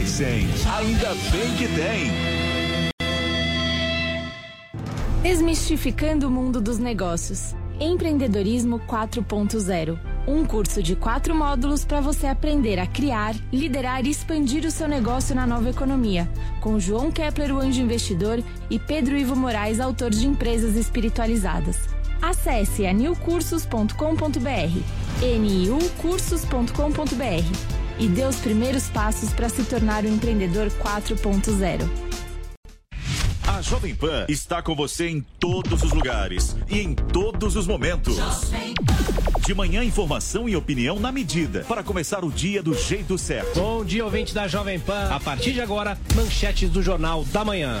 das 100. Ainda bem que tem. Desmistificando o mundo dos negócios. Empreendedorismo 4.0. Um curso de quatro módulos para você aprender a criar, liderar e expandir o seu negócio na nova economia. Com João Kepler, o anjo investidor, e Pedro Ivo Moraes, autor de Empresas Espiritualizadas. Acesse anilcursos.com.br, niucursos.com.br e dê os primeiros passos para se tornar um empreendedor 4.0. A Jovem Pan está com você em todos os lugares e em todos os momentos. De manhã, informação e opinião na medida para começar o dia do jeito certo. Bom dia, ouvinte da Jovem Pan. A partir de agora, manchetes do Jornal da Manhã.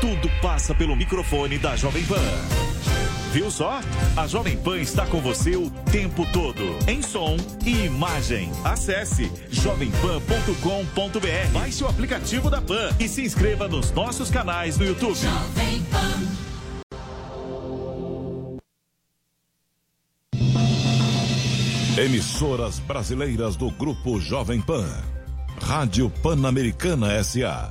tudo passa pelo microfone da Jovem Pan. Viu só? A Jovem Pan está com você o tempo todo, em som e imagem. Acesse jovempan.com.br. Baixe o aplicativo da Pan e se inscreva nos nossos canais no YouTube. Jovem Pan. Emissoras brasileiras do Grupo Jovem Pan. Rádio Pan-Americana SA.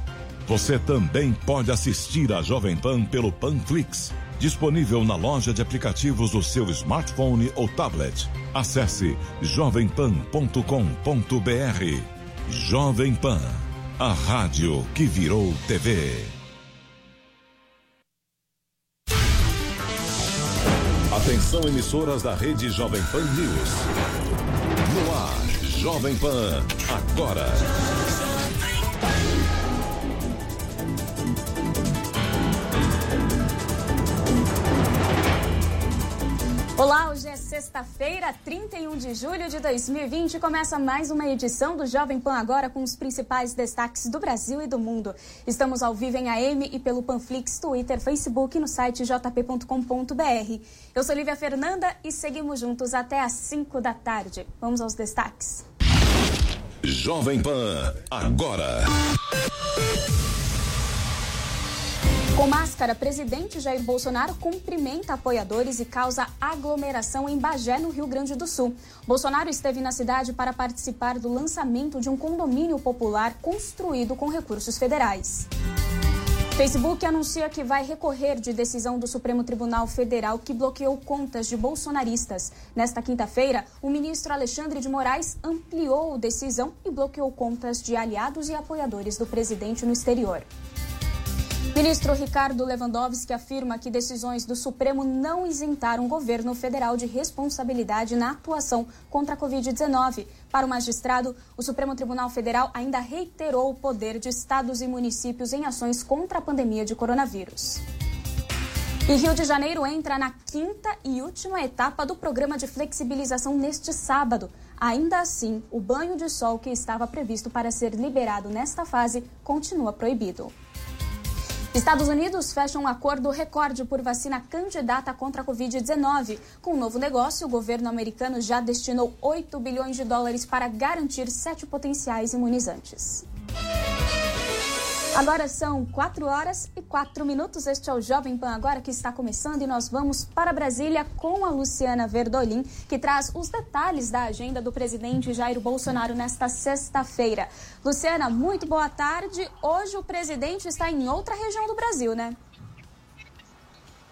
Você também pode assistir a Jovem Pan pelo Panflix, disponível na loja de aplicativos do seu smartphone ou tablet. Acesse jovempan.com.br. Jovem Pan, a rádio que virou TV. Atenção emissoras da rede Jovem Pan News. No ar, Jovem Pan, agora. Olá, hoje é sexta-feira, 31 de julho de 2020. Começa mais uma edição do Jovem Pan Agora com os principais destaques do Brasil e do mundo. Estamos ao vivo em AM e pelo Panflix, Twitter, Facebook e no site jp.com.br. Eu sou Lívia Fernanda e seguimos juntos até às 5 da tarde. Vamos aos destaques. Jovem Pan Agora. Com máscara, presidente Jair Bolsonaro cumprimenta apoiadores e causa aglomeração em Bagé, no Rio Grande do Sul. Bolsonaro esteve na cidade para participar do lançamento de um condomínio popular construído com recursos federais. Facebook anuncia que vai recorrer de decisão do Supremo Tribunal Federal que bloqueou contas de bolsonaristas. Nesta quinta-feira, o ministro Alexandre de Moraes ampliou a decisão e bloqueou contas de aliados e apoiadores do presidente no exterior. Ministro Ricardo Lewandowski afirma que decisões do Supremo não isentaram o governo federal de responsabilidade na atuação contra a Covid-19. Para o magistrado, o Supremo Tribunal Federal ainda reiterou o poder de estados e municípios em ações contra a pandemia de coronavírus. E Rio de Janeiro entra na quinta e última etapa do programa de flexibilização neste sábado. Ainda assim, o banho de sol que estava previsto para ser liberado nesta fase continua proibido. Estados Unidos fecha um acordo recorde por vacina candidata contra a Covid-19. Com o um novo negócio, o governo americano já destinou 8 bilhões de dólares para garantir sete potenciais imunizantes. Agora são 4 horas e 4 minutos. Este é o Jovem Pan Agora que está começando e nós vamos para Brasília com a Luciana Verdolim, que traz os detalhes da agenda do presidente Jair Bolsonaro nesta sexta-feira. Luciana, muito boa tarde. Hoje o presidente está em outra região do Brasil, né?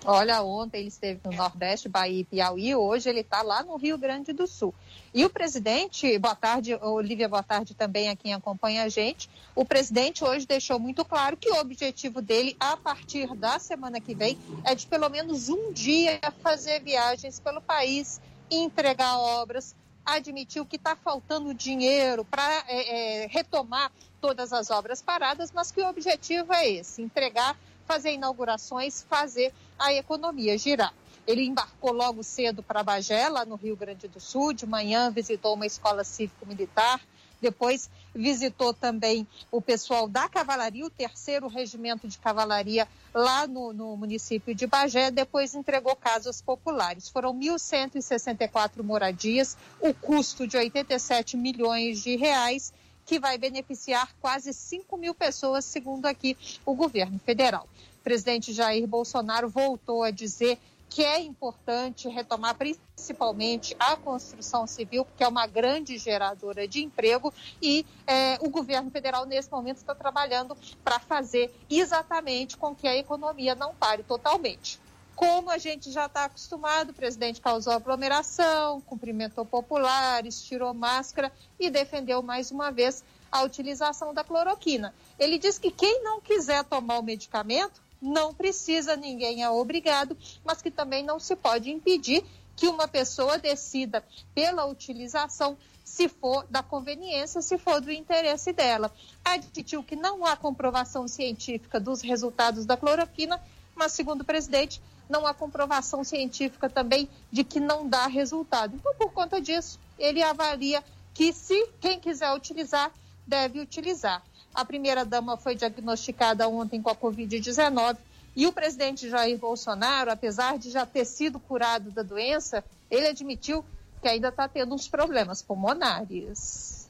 Olha, ontem ele esteve no Nordeste, Bahia e Piauí, hoje ele está lá no Rio Grande do Sul. E o presidente, boa tarde, Olivia, boa tarde também a quem acompanha a gente. O presidente hoje deixou muito claro que o objetivo dele, a partir da semana que vem, é de pelo menos um dia fazer viagens pelo país entregar obras. Admitiu que está faltando dinheiro para é, é, retomar todas as obras paradas, mas que o objetivo é esse: entregar fazer inaugurações, fazer a economia girar. Ele embarcou logo cedo para Bagé, lá no Rio Grande do Sul. De manhã visitou uma escola cívico-militar. Depois visitou também o pessoal da Cavalaria, o terceiro regimento de cavalaria lá no, no município de Bagé. Depois entregou casas populares. Foram 1.164 moradias, o custo de 87 milhões de reais que vai beneficiar quase 5 mil pessoas, segundo aqui o governo federal. O presidente Jair Bolsonaro voltou a dizer que é importante retomar principalmente a construção civil, que é uma grande geradora de emprego, e é, o governo federal, nesse momento, está trabalhando para fazer exatamente com que a economia não pare totalmente. Como a gente já está acostumado, o presidente causou aglomeração, cumprimentou populares, tirou máscara e defendeu mais uma vez a utilização da cloroquina. Ele diz que quem não quiser tomar o medicamento não precisa, ninguém é obrigado, mas que também não se pode impedir que uma pessoa decida pela utilização se for da conveniência, se for do interesse dela. Admitiu que não há comprovação científica dos resultados da cloroquina, mas, segundo o presidente, não há comprovação científica também de que não dá resultado. Então, por conta disso, ele avalia que se quem quiser utilizar, deve utilizar. A primeira-dama foi diagnosticada ontem com a Covid-19 e o presidente Jair Bolsonaro, apesar de já ter sido curado da doença, ele admitiu que ainda está tendo uns problemas pulmonares.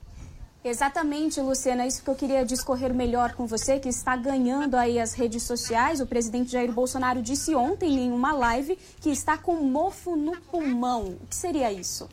Exatamente, Luciana, isso que eu queria discorrer melhor com você, que está ganhando aí as redes sociais. O presidente Jair Bolsonaro disse ontem em uma live que está com mofo no pulmão. O que seria isso?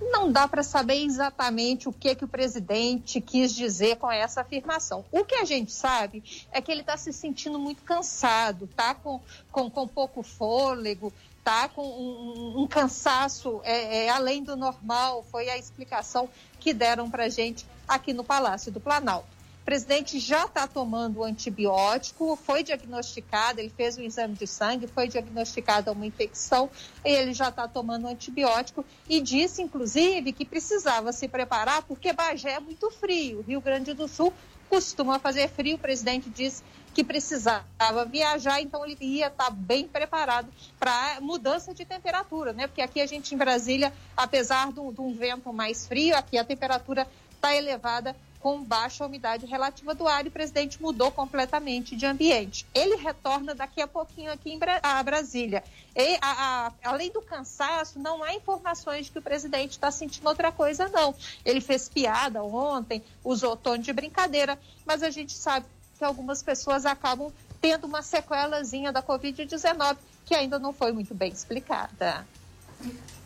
Não dá para saber exatamente o que, que o presidente quis dizer com essa afirmação. O que a gente sabe é que ele está se sentindo muito cansado, tá com, com, com pouco fôlego, tá com um, um cansaço é, é, além do normal. Foi a explicação que deram para a gente aqui no Palácio do Planalto. O presidente já está tomando o antibiótico, foi diagnosticado, ele fez um exame de sangue, foi diagnosticada uma infecção, ele já está tomando o antibiótico e disse, inclusive, que precisava se preparar porque Bagé é muito frio. Rio Grande do Sul costuma fazer frio, o presidente disse que precisava viajar, então ele ia estar bem preparado para mudança de temperatura, né? Porque aqui a gente em Brasília, apesar de um vento mais frio, aqui a temperatura está elevada com baixa umidade relativa do ar e o presidente mudou completamente de ambiente. Ele retorna daqui a pouquinho aqui em Bra a Brasília. E, a, a, além do cansaço, não há informações de que o presidente está sentindo outra coisa, não. Ele fez piada ontem, usou tom de brincadeira, mas a gente sabe que algumas pessoas acabam tendo uma sequelazinha da Covid-19 que ainda não foi muito bem explicada.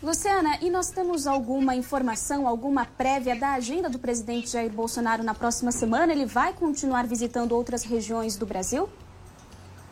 Luciana, e nós temos alguma informação, alguma prévia da agenda do presidente Jair Bolsonaro na próxima semana? Ele vai continuar visitando outras regiões do Brasil?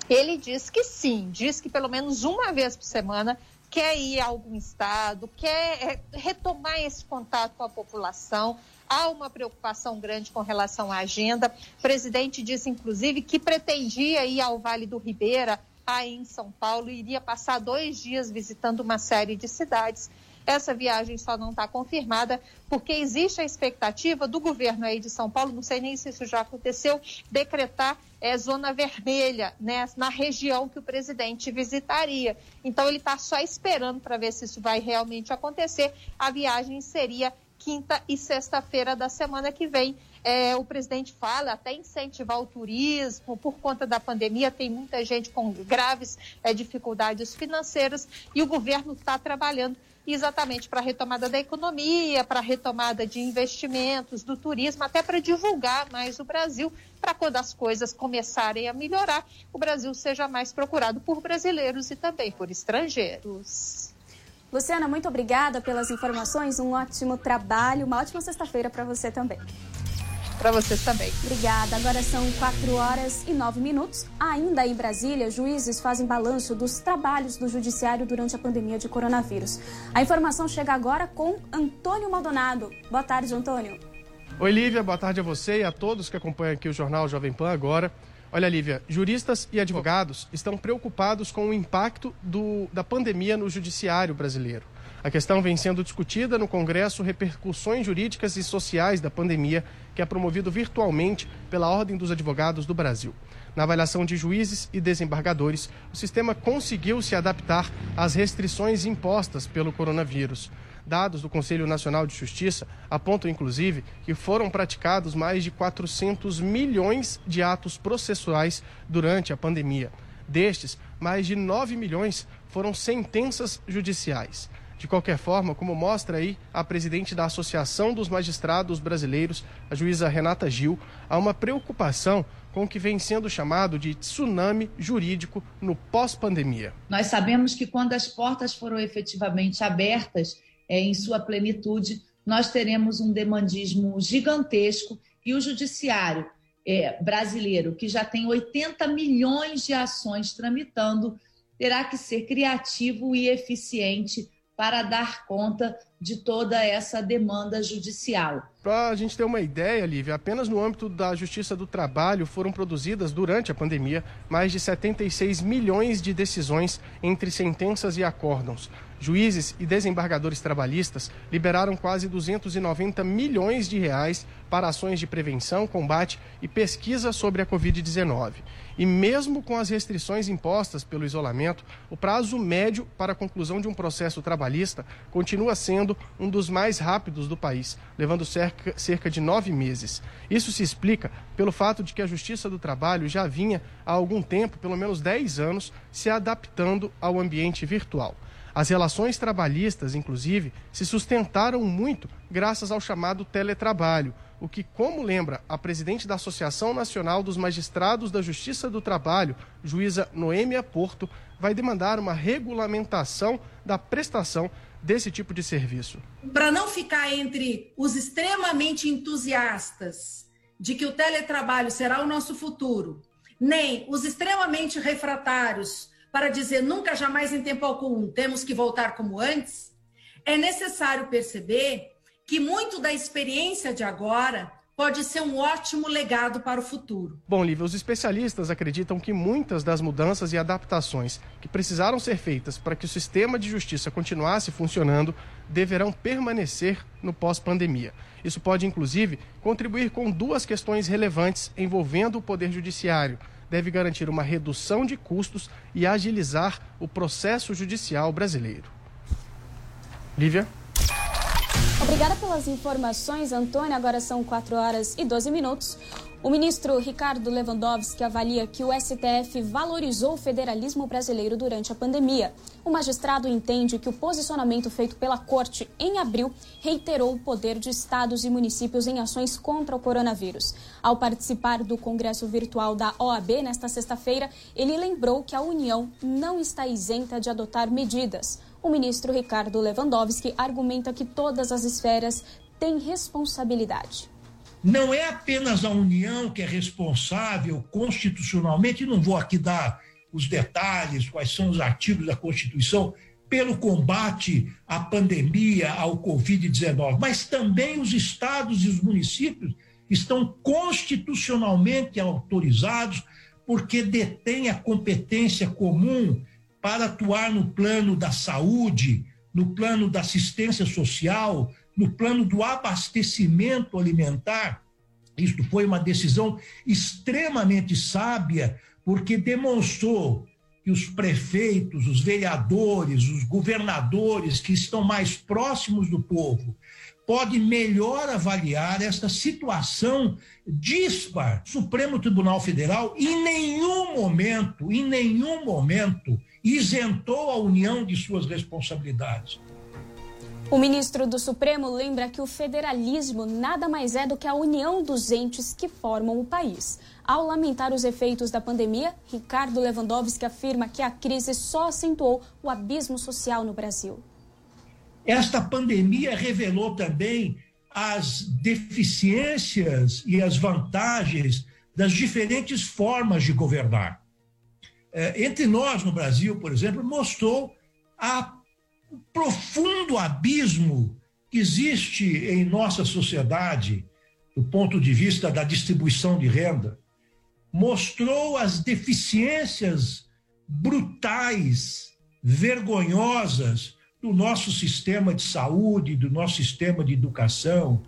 Ele diz que sim, diz que pelo menos uma vez por semana quer ir a algum estado, quer é, retomar esse contato com a população. Há uma preocupação grande com relação à agenda. O presidente disse, inclusive, que pretendia ir ao Vale do Ribeira aí em São Paulo, iria passar dois dias visitando uma série de cidades. Essa viagem só não está confirmada porque existe a expectativa do governo aí de São Paulo, não sei nem se isso já aconteceu, decretar é, zona vermelha né, na região que o presidente visitaria. Então ele está só esperando para ver se isso vai realmente acontecer. A viagem seria quinta e sexta-feira da semana que vem. É, o presidente fala até incentivar o turismo, por conta da pandemia, tem muita gente com graves é, dificuldades financeiras e o governo está trabalhando exatamente para a retomada da economia, para a retomada de investimentos, do turismo, até para divulgar mais o Brasil, para quando as coisas começarem a melhorar, o Brasil seja mais procurado por brasileiros e também por estrangeiros. Luciana, muito obrigada pelas informações, um ótimo trabalho, uma ótima sexta-feira para você também. Para vocês também. Obrigada. Agora são 4 horas e 9 minutos. Ainda em Brasília, juízes fazem balanço dos trabalhos do judiciário durante a pandemia de coronavírus. A informação chega agora com Antônio Maldonado. Boa tarde, Antônio. Oi, Lívia. Boa tarde a você e a todos que acompanham aqui o Jornal Jovem Pan agora. Olha, Lívia, juristas e advogados estão preocupados com o impacto do, da pandemia no judiciário brasileiro. A questão vem sendo discutida no Congresso Repercussões Jurídicas e Sociais da Pandemia, que é promovido virtualmente pela Ordem dos Advogados do Brasil. Na avaliação de juízes e desembargadores, o sistema conseguiu se adaptar às restrições impostas pelo coronavírus. Dados do Conselho Nacional de Justiça apontam, inclusive, que foram praticados mais de 400 milhões de atos processuais durante a pandemia. Destes, mais de 9 milhões foram sentenças judiciais. De qualquer forma, como mostra aí a presidente da Associação dos Magistrados Brasileiros, a juíza Renata Gil, há uma preocupação com o que vem sendo chamado de tsunami jurídico no pós-pandemia. Nós sabemos que quando as portas foram efetivamente abertas é, em sua plenitude, nós teremos um demandismo gigantesco e o judiciário é, brasileiro, que já tem 80 milhões de ações tramitando, terá que ser criativo e eficiente para dar conta de toda essa demanda judicial. Para a gente ter uma ideia, Lívia, apenas no âmbito da Justiça do Trabalho foram produzidas durante a pandemia mais de 76 milhões de decisões entre sentenças e acórdãos. Juízes e desembargadores trabalhistas liberaram quase 290 milhões de reais para ações de prevenção, combate e pesquisa sobre a Covid-19. E mesmo com as restrições impostas pelo isolamento, o prazo médio para a conclusão de um processo trabalhista continua sendo um dos mais rápidos do país, levando cerca, cerca de nove meses. Isso se explica pelo fato de que a Justiça do Trabalho já vinha há algum tempo, pelo menos dez anos, se adaptando ao ambiente virtual. As relações trabalhistas, inclusive, se sustentaram muito graças ao chamado teletrabalho o que, como lembra a presidente da Associação Nacional dos Magistrados da Justiça do Trabalho, juíza Noêmia Porto, vai demandar uma regulamentação da prestação desse tipo de serviço. Para não ficar entre os extremamente entusiastas de que o teletrabalho será o nosso futuro, nem os extremamente refratários para dizer nunca jamais em tempo algum temos que voltar como antes, é necessário perceber que muito da experiência de agora pode ser um ótimo legado para o futuro. Bom, Lívia, os especialistas acreditam que muitas das mudanças e adaptações que precisaram ser feitas para que o sistema de justiça continuasse funcionando deverão permanecer no pós-pandemia. Isso pode, inclusive, contribuir com duas questões relevantes envolvendo o Poder Judiciário. Deve garantir uma redução de custos e agilizar o processo judicial brasileiro. Lívia? Obrigada pelas informações, Antônio. Agora são 4 horas e 12 minutos. O ministro Ricardo Lewandowski avalia que o STF valorizou o federalismo brasileiro durante a pandemia. O magistrado entende que o posicionamento feito pela Corte em abril reiterou o poder de estados e municípios em ações contra o coronavírus. Ao participar do congresso virtual da OAB nesta sexta-feira, ele lembrou que a União não está isenta de adotar medidas. O ministro Ricardo Lewandowski argumenta que todas as esferas têm responsabilidade. Não é apenas a União que é responsável constitucionalmente, não vou aqui dar os detalhes, quais são os artigos da Constituição, pelo combate à pandemia, ao Covid-19, mas também os estados e os municípios estão constitucionalmente autorizados porque detêm a competência comum para atuar no plano da saúde, no plano da assistência social, no plano do abastecimento alimentar. Isto foi uma decisão extremamente sábia, porque demonstrou que os prefeitos, os vereadores, os governadores que estão mais próximos do povo podem melhor avaliar esta situação dispar. O Supremo Tribunal Federal, em nenhum momento, em nenhum momento, isentou a União de suas responsabilidades. O ministro do Supremo lembra que o federalismo nada mais é do que a união dos entes que formam o país. Ao lamentar os efeitos da pandemia, Ricardo Lewandowski afirma que a crise só acentuou o abismo social no Brasil. Esta pandemia revelou também as deficiências e as vantagens das diferentes formas de governar. É, entre nós, no Brasil, por exemplo, mostrou a, o profundo abismo que existe em nossa sociedade do ponto de vista da distribuição de renda, mostrou as deficiências brutais, vergonhosas do nosso sistema de saúde, do nosso sistema de educação.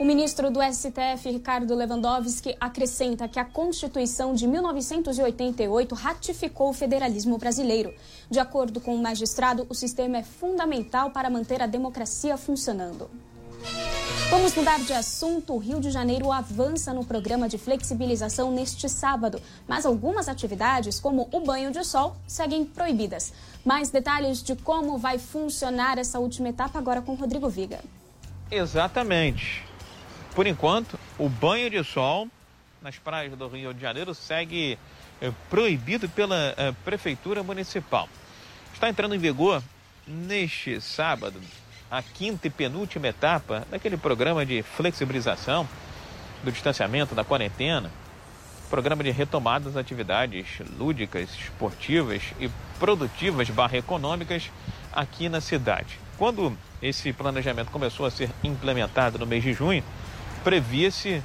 O ministro do STF, Ricardo Lewandowski, acrescenta que a Constituição de 1988 ratificou o federalismo brasileiro. De acordo com o magistrado, o sistema é fundamental para manter a democracia funcionando. Vamos mudar de assunto. O Rio de Janeiro avança no programa de flexibilização neste sábado, mas algumas atividades, como o banho de sol, seguem proibidas. Mais detalhes de como vai funcionar essa última etapa agora com Rodrigo Viga. Exatamente. Por enquanto, o banho de sol nas praias do Rio de Janeiro segue é, proibido pela é, Prefeitura Municipal. Está entrando em vigor neste sábado a quinta e penúltima etapa daquele programa de flexibilização do distanciamento da quarentena, programa de retomada das atividades lúdicas, esportivas e produtivas barra econômicas aqui na cidade. Quando esse planejamento começou a ser implementado no mês de junho, previa-se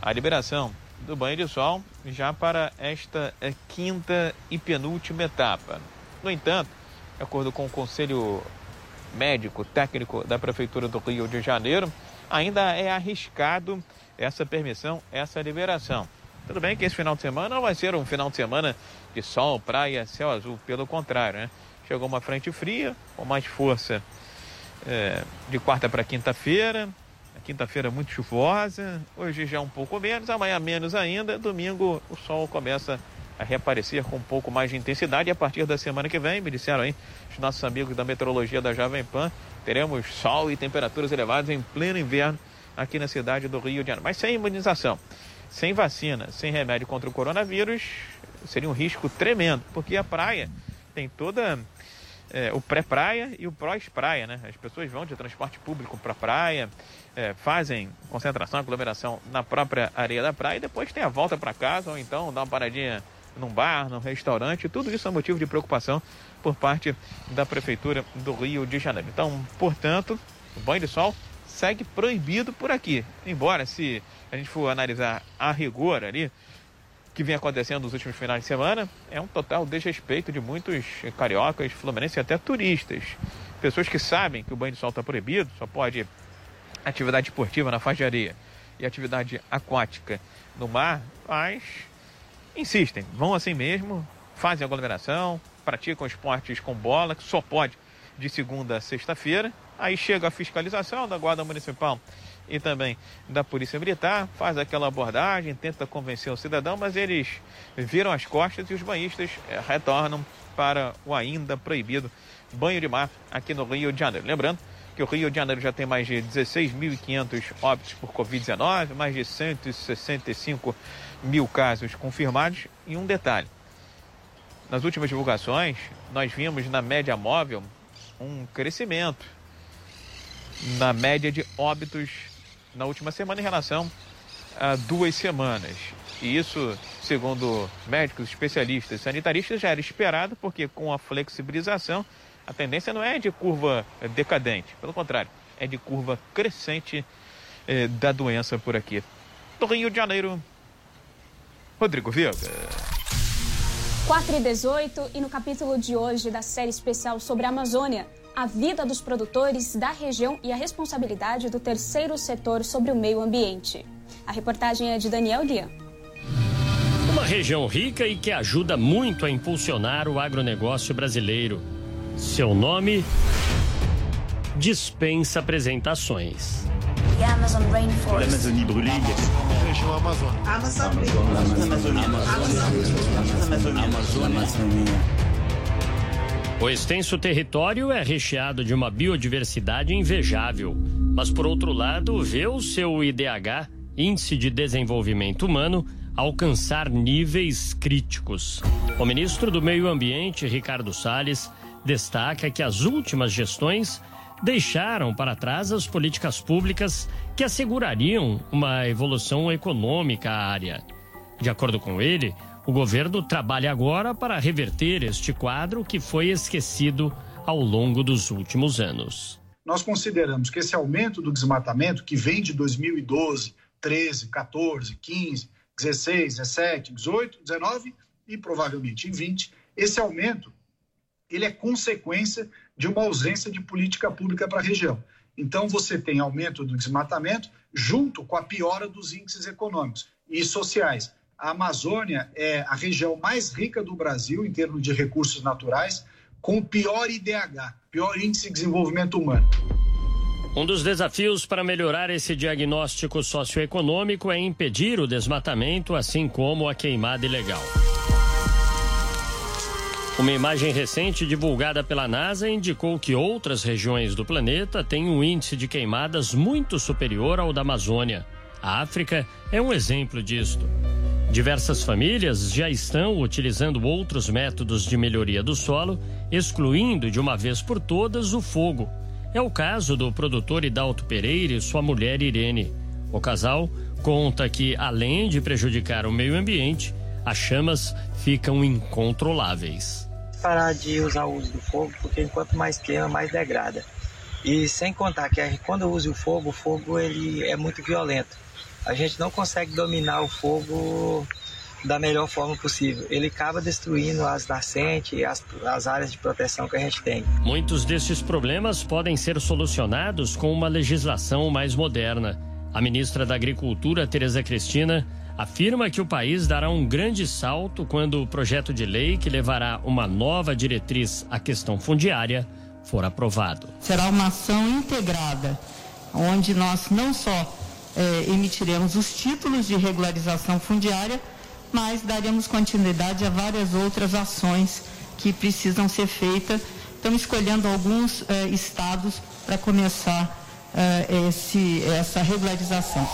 a liberação do banho de sol já para esta eh, quinta e penúltima etapa. No entanto, de acordo com o Conselho médico técnico da Prefeitura do Rio de Janeiro, ainda é arriscado essa permissão, essa liberação. Tudo bem que esse final de semana não vai ser um final de semana de sol, praia, céu azul, pelo contrário, né? Chegou uma frente fria, com mais força é, de quarta para quinta-feira. Quinta-feira muito chuvosa, hoje já um pouco menos, amanhã menos ainda. Domingo o sol começa a reaparecer com um pouco mais de intensidade. E a partir da semana que vem, me disseram aí os nossos amigos da meteorologia da Jovem Pan, teremos sol e temperaturas elevadas em pleno inverno aqui na cidade do Rio de Janeiro. Mas sem imunização, sem vacina, sem remédio contra o coronavírus, seria um risco tremendo, porque a praia tem toda é, o pré-praia e o pós-praia, né? As pessoas vão de transporte público para praia, é, fazem concentração, aglomeração na própria areia da praia e depois tem a volta para casa ou então dá uma paradinha num bar, num restaurante, tudo isso é motivo de preocupação por parte da Prefeitura do Rio de Janeiro. Então, portanto, o banho de sol segue proibido por aqui. Embora, se a gente for analisar a rigor ali, que vem acontecendo nos últimos finais de semana, é um total desrespeito de muitos cariocas, fluminenses e até turistas. Pessoas que sabem que o banho de sol está proibido, só pode atividade esportiva na faixa de areia e atividade aquática no mar, mas insistem, vão assim mesmo, fazem aglomeração, praticam esportes com bola, que só pode de segunda a sexta-feira. Aí chega a fiscalização da Guarda Municipal e também da Polícia Militar, faz aquela abordagem, tenta convencer o cidadão, mas eles viram as costas e os banhistas eh, retornam para o ainda proibido banho de mar aqui no Rio de Janeiro. Lembrando que o Rio de Janeiro já tem mais de 16.500 óbitos por Covid-19, mais de 165 mil casos confirmados. E um detalhe: nas últimas divulgações, nós vimos na média móvel um crescimento na média de óbitos na última semana em relação a duas semanas. E isso, segundo médicos, especialistas, sanitaristas, já era esperado, porque com a flexibilização, a tendência não é de curva decadente, pelo contrário, é de curva crescente eh, da doença por aqui. Do Rio de Janeiro, Rodrigo Viga. 4 e 18 e no capítulo de hoje da série especial sobre a Amazônia, a vida dos produtores da região e a responsabilidade do terceiro setor sobre o meio ambiente. A reportagem é de Daniel Guian. Uma região rica e que ajuda muito a impulsionar o agronegócio brasileiro. Seu nome dispensa apresentações. The Amazon Rainforest. L'Amazonie brûlée. Região Amazônica. Amazon. Amazônia. Amazônia. O extenso território é recheado de uma biodiversidade invejável, mas por outro lado, vê o seu IDH, Índice de Desenvolvimento Humano, alcançar níveis críticos. O ministro do Meio Ambiente, Ricardo Salles, destaca que as últimas gestões deixaram para trás as políticas públicas que assegurariam uma evolução econômica à área. De acordo com ele, o governo trabalha agora para reverter este quadro que foi esquecido ao longo dos últimos anos. Nós consideramos que esse aumento do desmatamento, que vem de 2012, 13, 14, 15, 16, 17, 18, 19 e provavelmente em 20, esse aumento ele é consequência de uma ausência de política pública para a região. Então, você tem aumento do desmatamento junto com a piora dos índices econômicos e sociais. A Amazônia é a região mais rica do Brasil em termos de recursos naturais, com o pior IDH, pior Índice de Desenvolvimento Humano. Um dos desafios para melhorar esse diagnóstico socioeconômico é impedir o desmatamento, assim como a queimada ilegal. Uma imagem recente divulgada pela NASA indicou que outras regiões do planeta têm um índice de queimadas muito superior ao da Amazônia. A África é um exemplo disto. Diversas famílias já estão utilizando outros métodos de melhoria do solo, excluindo de uma vez por todas o fogo. É o caso do produtor Hidalto Pereira e sua mulher Irene. O casal conta que, além de prejudicar o meio ambiente, as chamas ficam incontroláveis. Parar de usar o uso do fogo, porque enquanto mais queima, mais degrada. E sem contar que quando usa o fogo, o fogo ele é muito violento. A gente não consegue dominar o fogo da melhor forma possível. Ele acaba destruindo as nascentes e as, as áreas de proteção que a gente tem. Muitos desses problemas podem ser solucionados com uma legislação mais moderna. A ministra da Agricultura, Tereza Cristina, afirma que o país dará um grande salto quando o projeto de lei que levará uma nova diretriz à questão fundiária for aprovado. Será uma ação integrada, onde nós não só eh, emitiremos os títulos de regularização fundiária, mas daremos continuidade a várias outras ações que precisam ser feitas. Estamos escolhendo alguns eh, estados para começar eh, esse, essa regularização.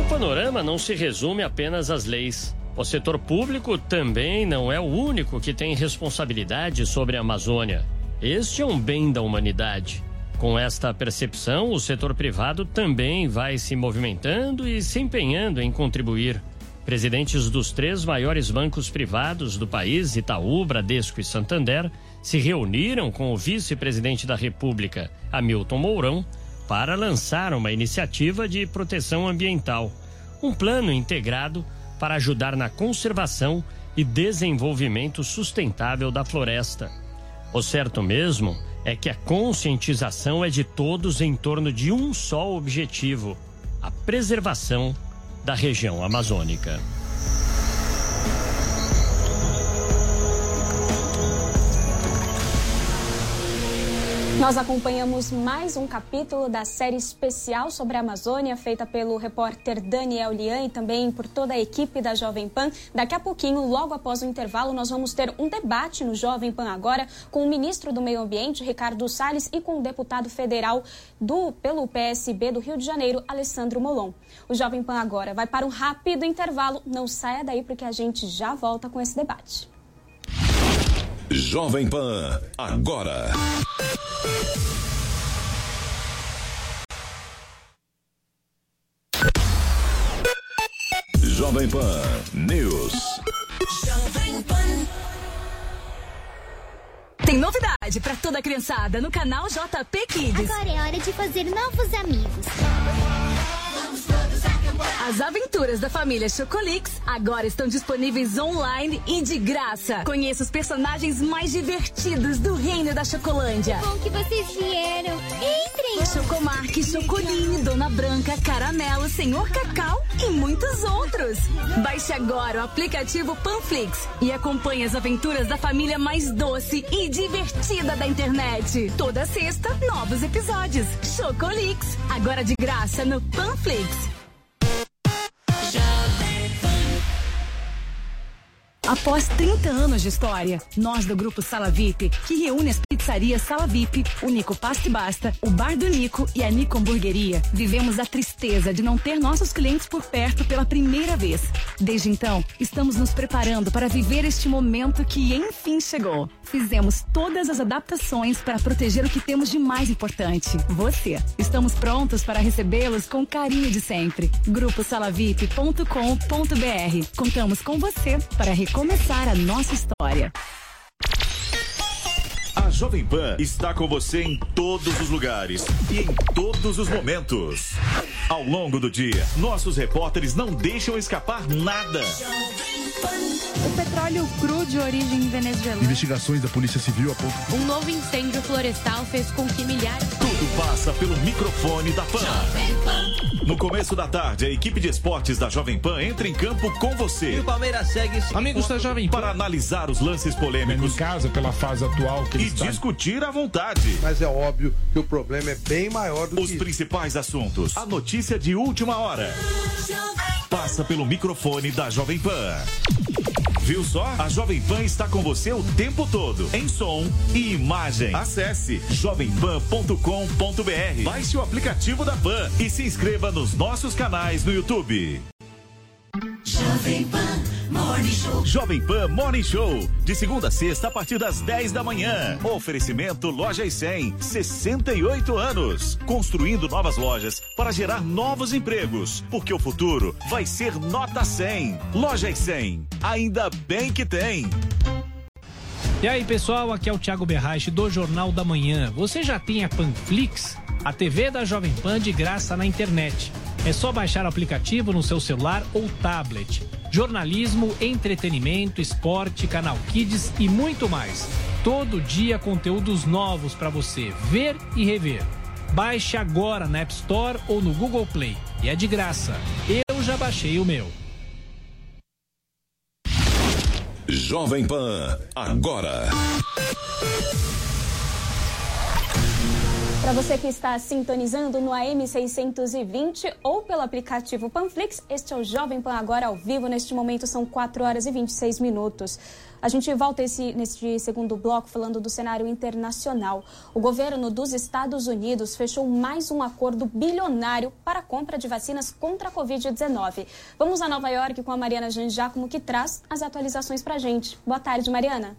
O panorama não se resume apenas às leis. O setor público também não é o único que tem responsabilidade sobre a Amazônia. Este é um bem da humanidade. Com esta percepção, o setor privado também vai se movimentando e se empenhando em contribuir. Presidentes dos três maiores bancos privados do país, Itaú, Bradesco e Santander, se reuniram com o vice-presidente da República, Hamilton Mourão, para lançar uma iniciativa de proteção ambiental, um plano integrado para ajudar na conservação e desenvolvimento sustentável da floresta. O certo mesmo é que a conscientização é de todos em torno de um só objetivo: a preservação da região amazônica. Nós acompanhamos mais um capítulo da série especial sobre a Amazônia, feita pelo repórter Daniel Lian e também por toda a equipe da Jovem Pan. Daqui a pouquinho, logo após o intervalo, nós vamos ter um debate no Jovem Pan agora com o ministro do Meio Ambiente, Ricardo Salles, e com o deputado federal do pelo PSB do Rio de Janeiro, Alessandro Molon. O Jovem Pan agora vai para um rápido intervalo. Não saia daí porque a gente já volta com esse debate. Jovem Pan, agora. Jovem Pan News. Jovem Pan. Tem novidade para toda a criançada no canal JP Kids. Agora é hora de fazer novos amigos. As aventuras da família Chocolix agora estão disponíveis online e de graça. Conheça os personagens mais divertidos do reino da Chocolândia. Bom que vocês vieram. Entrem! Chocomarque, Chocoline, Dona Branca, Caramelo, Senhor Cacau e muitos outros. Baixe agora o aplicativo Panflix e acompanhe as aventuras da família mais doce e divertida da internet. Toda sexta, novos episódios. Chocolix, agora de graça no Panflix. Show. Após 30 anos de história, nós do Grupo Sala VIP, que reúne as pizzarias Sala VIP, o Nico Pasta e Basta, o Bar do Nico e a Nico Hamburgueria, vivemos a tristeza de não ter nossos clientes por perto pela primeira vez. Desde então, estamos nos preparando para viver este momento que enfim chegou. Fizemos todas as adaptações para proteger o que temos de mais importante, você. Estamos prontos para recebê-los com carinho de sempre. Grupo salavip.com.br. Contamos com você para recomeçar a nossa história. Jovem Pan está com você em todos os lugares e em todos os momentos. Ao longo do dia, nossos repórteres não deixam escapar nada. O petróleo cru de origem venezuelana. Investigações da Polícia Civil apontam. Um novo incêndio florestal fez com que milhares. Tudo passa pelo microfone da Pan. No começo da tarde, a equipe de esportes da Jovem Pan entra em campo com você. E o Palmeiras segue. Amigos da Jovem Pan. Para analisar os lances polêmicos. Em casa, pela fase atual que E discutir à vontade. Mas é óbvio que o problema é bem maior do Os que. principais assuntos. A notícia de última hora. Passa pelo microfone da Jovem Pan. Viu só? A Jovem Pan está com você o tempo todo, em som e imagem. Acesse jovempan.com.br. Baixe o aplicativo da Pan e se inscreva nos nossos canais no YouTube. Jovem Pan Morning Show. Jovem Pan Morning Show, de segunda a sexta a partir das 10 da manhã. Oferecimento Lojas 100, 68 anos. Construindo novas lojas para gerar novos empregos, porque o futuro vai ser nota 100. Lojas 100, ainda bem que tem. E aí, pessoal, aqui é o Thiago Berrache do Jornal da Manhã. Você já tem a Panflix? A TV da Jovem Pan de graça na internet. É só baixar o aplicativo no seu celular ou tablet. Jornalismo, entretenimento, esporte, canal Kids e muito mais. Todo dia conteúdos novos para você ver e rever. Baixe agora na App Store ou no Google Play. E é de graça. Eu já baixei o meu. Jovem Pan, agora. Para você que está sintonizando no AM 620 ou pelo aplicativo Panflix, este é o Jovem Pan agora ao vivo. Neste momento são 4 horas e 26 minutos. A gente volta esse, neste segundo bloco falando do cenário internacional. O governo dos Estados Unidos fechou mais um acordo bilionário para a compra de vacinas contra a Covid-19. Vamos a Nova York com a Mariana Jean Giacomo, que traz as atualizações para a gente. Boa tarde, Mariana.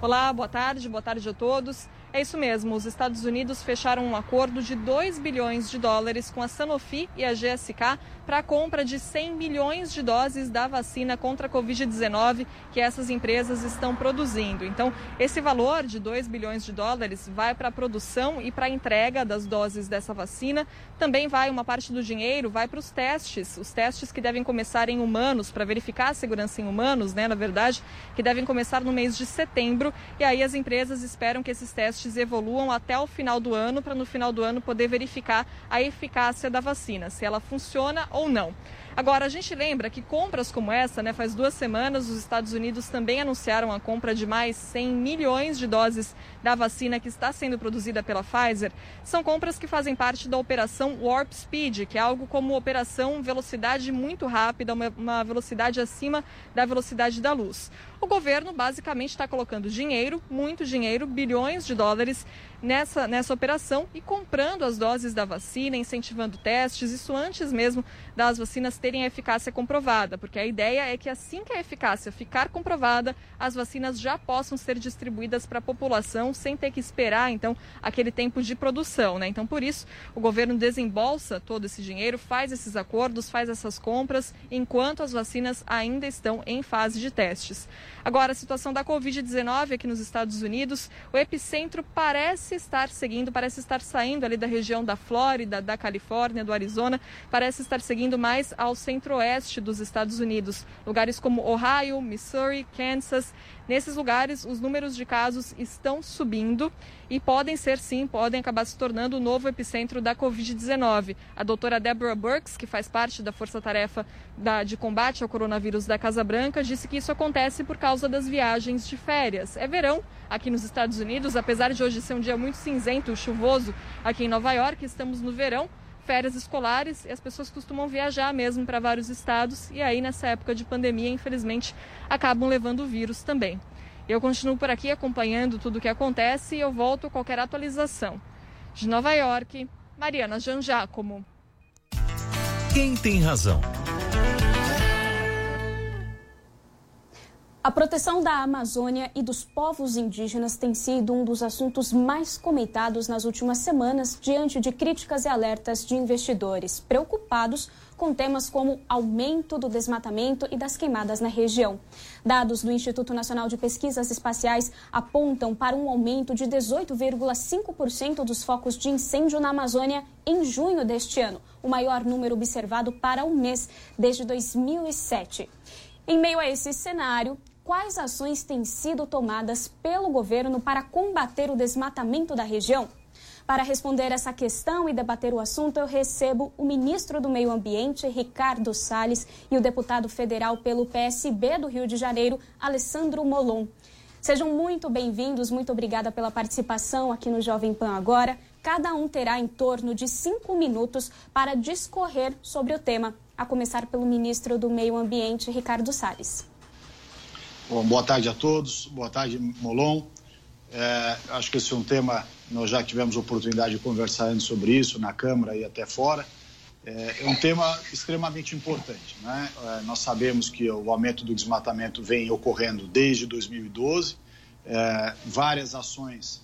Olá, boa tarde, boa tarde a todos. É isso mesmo, os Estados Unidos fecharam um acordo de 2 bilhões de dólares com a Sanofi e a GSK para a compra de 100 milhões de doses da vacina contra a Covid-19 que essas empresas estão produzindo. Então, esse valor de 2 bilhões de dólares vai para a produção e para a entrega das doses dessa vacina. Também vai uma parte do dinheiro, vai para os testes, os testes que devem começar em humanos, para verificar a segurança em humanos, né, na verdade, que devem começar no mês de setembro. E aí as empresas esperam que esses testes evoluam até o final do ano, para no final do ano poder verificar a eficácia da vacina, se ela funciona ou não. Agora, a gente lembra que compras como essa, né, faz duas semanas, os Estados Unidos também anunciaram a compra de mais 100 milhões de doses da vacina que está sendo produzida pela Pfizer. São compras que fazem parte da operação Warp Speed, que é algo como operação velocidade muito rápida, uma, uma velocidade acima da velocidade da luz. O governo basicamente está colocando dinheiro, muito dinheiro, bilhões de dólares nessa, nessa operação e comprando as doses da vacina, incentivando testes, isso antes mesmo das vacinas terem a eficácia comprovada, porque a ideia é que assim que a eficácia ficar comprovada, as vacinas já possam ser distribuídas para a população sem ter que esperar, então, aquele tempo de produção, né? Então, por isso, o governo desembolsa todo esse dinheiro, faz esses acordos, faz essas compras, enquanto as vacinas ainda estão em fase de testes. Agora, a situação da Covid-19 aqui nos Estados Unidos, o epicentro parece estar seguindo, parece estar saindo ali da região da Flórida, da Califórnia, do Arizona, parece estar seguindo mais ao centro-oeste dos Estados Unidos. Lugares como Ohio, Missouri, Kansas. Nesses lugares, os números de casos estão subindo e podem ser, sim, podem acabar se tornando o novo epicentro da Covid-19. A doutora Deborah Burks, que faz parte da força-tarefa de combate ao coronavírus da Casa Branca, disse que isso acontece por causa das viagens de férias. É verão aqui nos Estados Unidos, apesar de hoje ser um dia muito cinzento, chuvoso aqui em Nova York, estamos no verão férias escolares e as pessoas costumam viajar mesmo para vários estados e aí nessa época de pandemia, infelizmente, acabam levando o vírus também. Eu continuo por aqui acompanhando tudo o que acontece e eu volto a qualquer atualização. De Nova York, Mariana Janjacomo. Quem tem razão? A proteção da Amazônia e dos povos indígenas tem sido um dos assuntos mais comentados nas últimas semanas, diante de críticas e alertas de investidores preocupados com temas como aumento do desmatamento e das queimadas na região. Dados do Instituto Nacional de Pesquisas Espaciais apontam para um aumento de 18,5% dos focos de incêndio na Amazônia em junho deste ano, o maior número observado para um mês desde 2007. Em meio a esse cenário, quais ações têm sido tomadas pelo governo para combater o desmatamento da região? Para responder essa questão e debater o assunto, eu recebo o ministro do Meio Ambiente, Ricardo Salles, e o deputado federal pelo PSB do Rio de Janeiro, Alessandro Molon. Sejam muito bem-vindos, muito obrigada pela participação aqui no Jovem Pan Agora. Cada um terá em torno de cinco minutos para discorrer sobre o tema, a começar pelo ministro do Meio Ambiente, Ricardo Salles. Bom, boa tarde a todos, boa tarde, Molon. É, acho que esse é um tema, nós já tivemos oportunidade de conversar antes sobre isso, na Câmara e até fora. É, é um tema extremamente importante. Né? É, nós sabemos que o aumento do desmatamento vem ocorrendo desde 2012, é, várias ações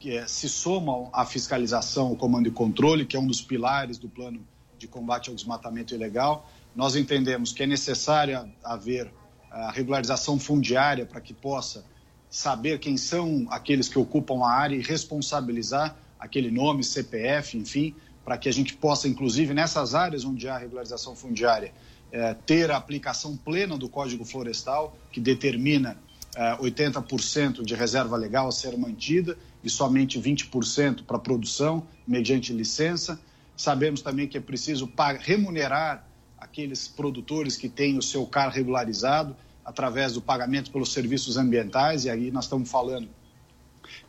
que é, se somam à fiscalização, o comando e controle, que é um dos pilares do plano de combate ao desmatamento ilegal. Nós entendemos que é necessário haver a regularização fundiária para que possa saber quem são aqueles que ocupam a área e responsabilizar aquele nome, CPF, enfim, para que a gente possa, inclusive, nessas áreas onde há regularização fundiária, é, ter a aplicação plena do Código Florestal, que determina é, 80% de reserva legal a ser mantida e somente 20% para produção, mediante licença. Sabemos também que é preciso remunerar aqueles produtores que têm o seu CAR regularizado através do pagamento pelos serviços ambientais, e aí nós estamos falando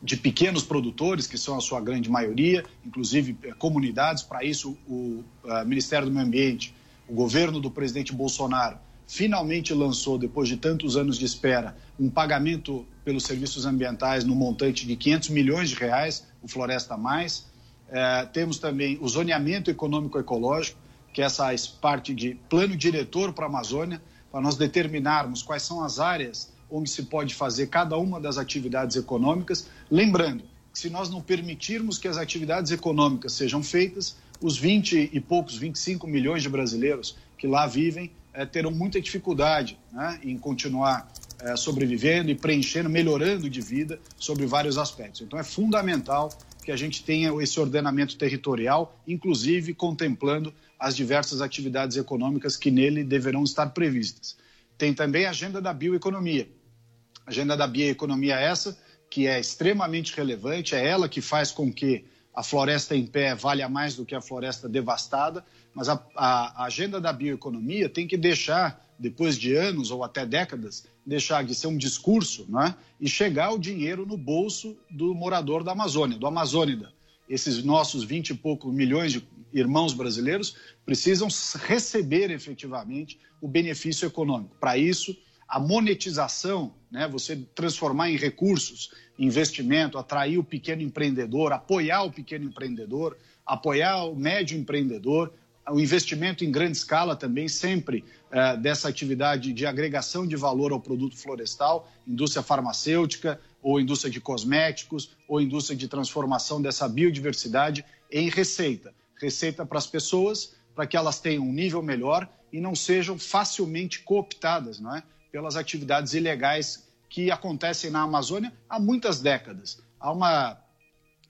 de pequenos produtores, que são a sua grande maioria, inclusive eh, comunidades. Para isso, o uh, Ministério do Meio Ambiente, o governo do presidente Bolsonaro, finalmente lançou, depois de tantos anos de espera, um pagamento pelos serviços ambientais no montante de 500 milhões de reais, o Floresta Mais. Uh, temos também o zoneamento econômico-ecológico, que é essa parte de plano diretor para a Amazônia, para nós determinarmos quais são as áreas onde se pode fazer cada uma das atividades econômicas. Lembrando que se nós não permitirmos que as atividades econômicas sejam feitas, os 20 e poucos, 25 milhões de brasileiros que lá vivem é, terão muita dificuldade né, em continuar é, sobrevivendo e preenchendo, melhorando de vida sobre vários aspectos. Então é fundamental que a gente tenha esse ordenamento territorial, inclusive contemplando as diversas atividades econômicas que nele deverão estar previstas. Tem também a agenda da bioeconomia. A agenda da bioeconomia é essa, que é extremamente relevante, é ela que faz com que a floresta em pé valha mais do que a floresta devastada, mas a, a, agenda da bioeconomia tem que deixar, depois de anos ou até décadas, deixar de ser um discurso né, e chegar o dinheiro no bolso do morador da Amazônia, do amazônida. Esses nossos 20 e poucos milhões de irmãos brasileiros precisam receber efetivamente o benefício econômico. Para isso, a monetização, né, você transformar em recursos, investimento, atrair o pequeno empreendedor, apoiar o pequeno empreendedor, apoiar o médio empreendedor, o investimento em grande escala também, sempre eh, dessa atividade de agregação de valor ao produto florestal, indústria farmacêutica, ou indústria de cosméticos, ou indústria de transformação dessa biodiversidade em receita receita para as pessoas, para que elas tenham um nível melhor e não sejam facilmente cooptadas não é? pelas atividades ilegais que acontecem na Amazônia há muitas décadas. Há uma,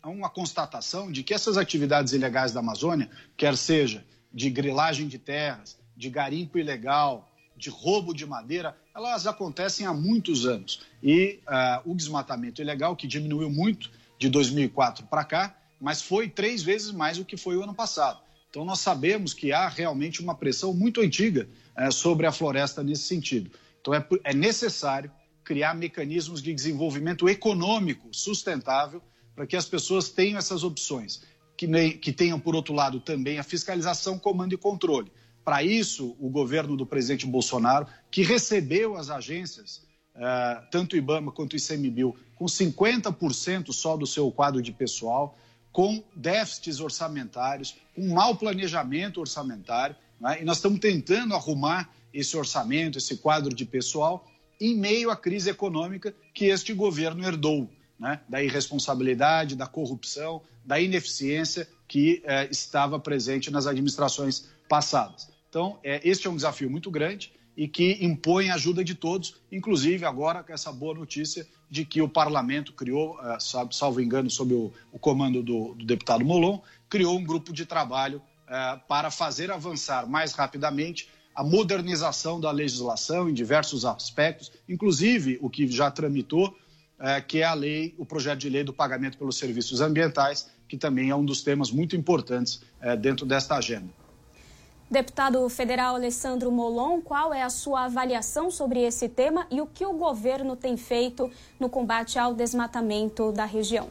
há uma constatação de que essas atividades ilegais da Amazônia, quer seja de grilagem de terras, de garimpo ilegal, de roubo de madeira, elas acontecem há muitos anos. E uh, o desmatamento ilegal, que diminuiu muito de 2004 para cá, mas foi três vezes mais do que foi o ano passado. Então, nós sabemos que há realmente uma pressão muito antiga é, sobre a floresta nesse sentido. Então, é, é necessário criar mecanismos de desenvolvimento econômico sustentável para que as pessoas tenham essas opções. que, que tenham, por outro lado, também a fiscalização, comando e controle. Para isso, o governo do presidente Bolsonaro, que recebeu as agências, uh, tanto o IBAMA quanto o ICMBio, com 50% só do seu quadro de pessoal, com déficits orçamentários, com mau planejamento orçamentário, né? e nós estamos tentando arrumar esse orçamento, esse quadro de pessoal, em meio à crise econômica que este governo herdou, né? da irresponsabilidade, da corrupção, da ineficiência que eh, estava presente nas administrações passadas. Então, é, este é um desafio muito grande e que impõe a ajuda de todos, inclusive agora com essa boa notícia de que o parlamento criou, eh, salvo engano, sob o, o comando do, do, deputado Molon, criou um grupo de trabalho eh, para fazer avançar mais rapidamente a modernização da legislação em diversos aspectos, inclusive o que já tramitou, eh, que é a lei, o projeto de lei do pagamento pelos serviços ambientais, que também é um dos temas muito importantes dentro desta agenda. Deputado federal Alessandro Molon, qual é a sua avaliação sobre esse tema e o que o governo tem feito no combate ao desmatamento da região?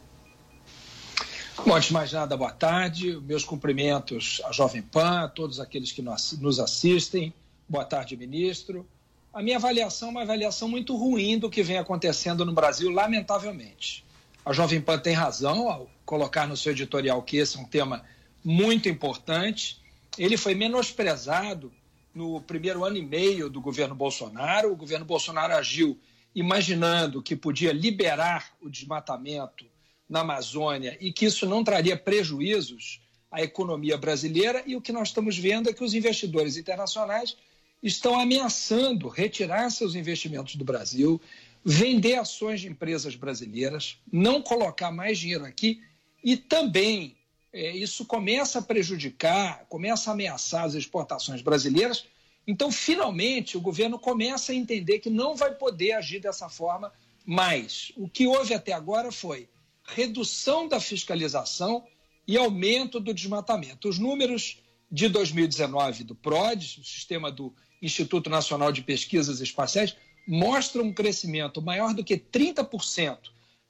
Bom, antes de mais nada, boa tarde. Meus cumprimentos à Jovem Pan, a todos aqueles que nos assistem. Boa tarde, ministro. A minha avaliação é uma avaliação muito ruim do que vem acontecendo no Brasil, lamentavelmente. A Jovem Pan tem razão ao colocar no seu editorial que esse é um tema muito importante ele foi menosprezado no primeiro ano e meio do governo Bolsonaro. O governo Bolsonaro agiu imaginando que podia liberar o desmatamento na Amazônia e que isso não traria prejuízos à economia brasileira. E o que nós estamos vendo é que os investidores internacionais estão ameaçando retirar seus investimentos do Brasil, vender ações de empresas brasileiras, não colocar mais dinheiro aqui e também isso começa a prejudicar, começa a ameaçar as exportações brasileiras. Então, finalmente, o governo começa a entender que não vai poder agir dessa forma mais. O que houve até agora foi redução da fiscalização e aumento do desmatamento. Os números de 2019 do PRODES, o sistema do Instituto Nacional de Pesquisas Espaciais, mostram um crescimento maior do que 30%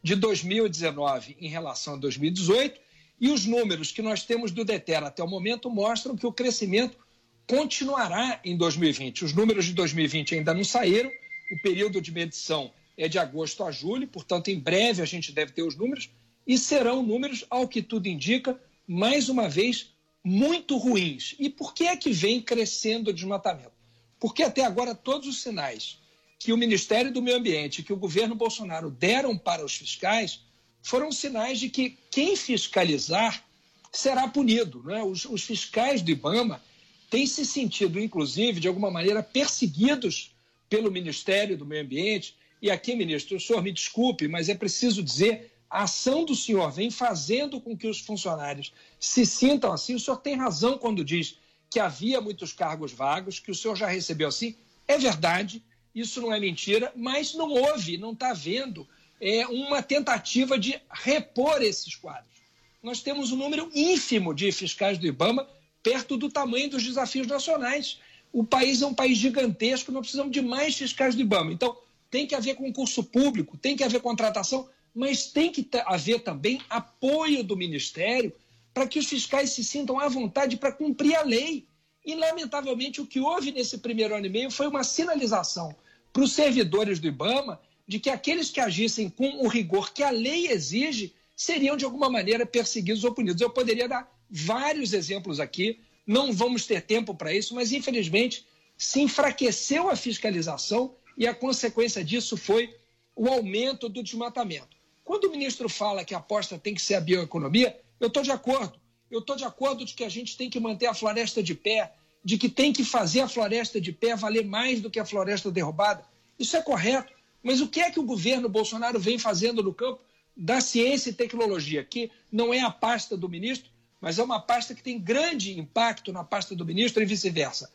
de 2019 em relação a 2018 e os números que nós temos do DETER até o momento mostram que o crescimento continuará em 2020. Os números de 2020 ainda não saíram, o período de medição é de agosto a julho, portanto, em breve a gente deve ter os números, e serão números, ao que tudo indica, mais uma vez, muito ruins. E por que é que vem crescendo o desmatamento? Porque até agora todos os sinais que o Ministério do Meio Ambiente, que o governo Bolsonaro deram para os fiscais, foram sinais de que quem fiscalizar será punido. Né? Os, os fiscais do IBAMA têm se sentido, inclusive, de alguma maneira, perseguidos pelo Ministério do Meio Ambiente. E aqui, ministro, o senhor me desculpe, mas é preciso dizer a ação do senhor vem fazendo com que os funcionários se sintam assim. O senhor tem razão quando diz que havia muitos cargos vagos, que o senhor já recebeu assim. É verdade, isso não é mentira, mas não houve, não está havendo é, uma tentativa de repor esses quadros. Nós temos um número ínfimo de fiscais do IBAMA perto do tamanho dos desafios nacionais. O país é um país gigantesco, nós precisamos de mais fiscais do IBAMA. Então, tem que haver concurso público, tem que haver contratação, mas tem que haver também apoio do Ministério para que os fiscais se sintam à vontade para cumprir a lei. E, lamentavelmente, o que houve nesse primeiro ano e meio foi uma sinalização para os servidores do IBAMA de que aqueles que agissem com o rigor que a lei exige seriam, de alguma maneira, perseguidos ou punidos. Eu poderia dar vários exemplos aqui, não vamos ter tempo para isso, mas, infelizmente, se enfraqueceu a fiscalização e a consequência disso foi o aumento do desmatamento. Quando o ministro fala que a aposta tem que ser a bioeconomia, eu estou de acordo. Eu estou de acordo de que a gente tem que manter a floresta de pé, de que tem que fazer a floresta de pé valer mais do que a floresta derrubada. Isso é correto. Mas o que é que o governo Bolsonaro vem fazendo no campo da ciência e tecnologia, que não é a pasta do ministro, mas é uma pasta que tem grande impacto na pasta do ministro e vice-versa?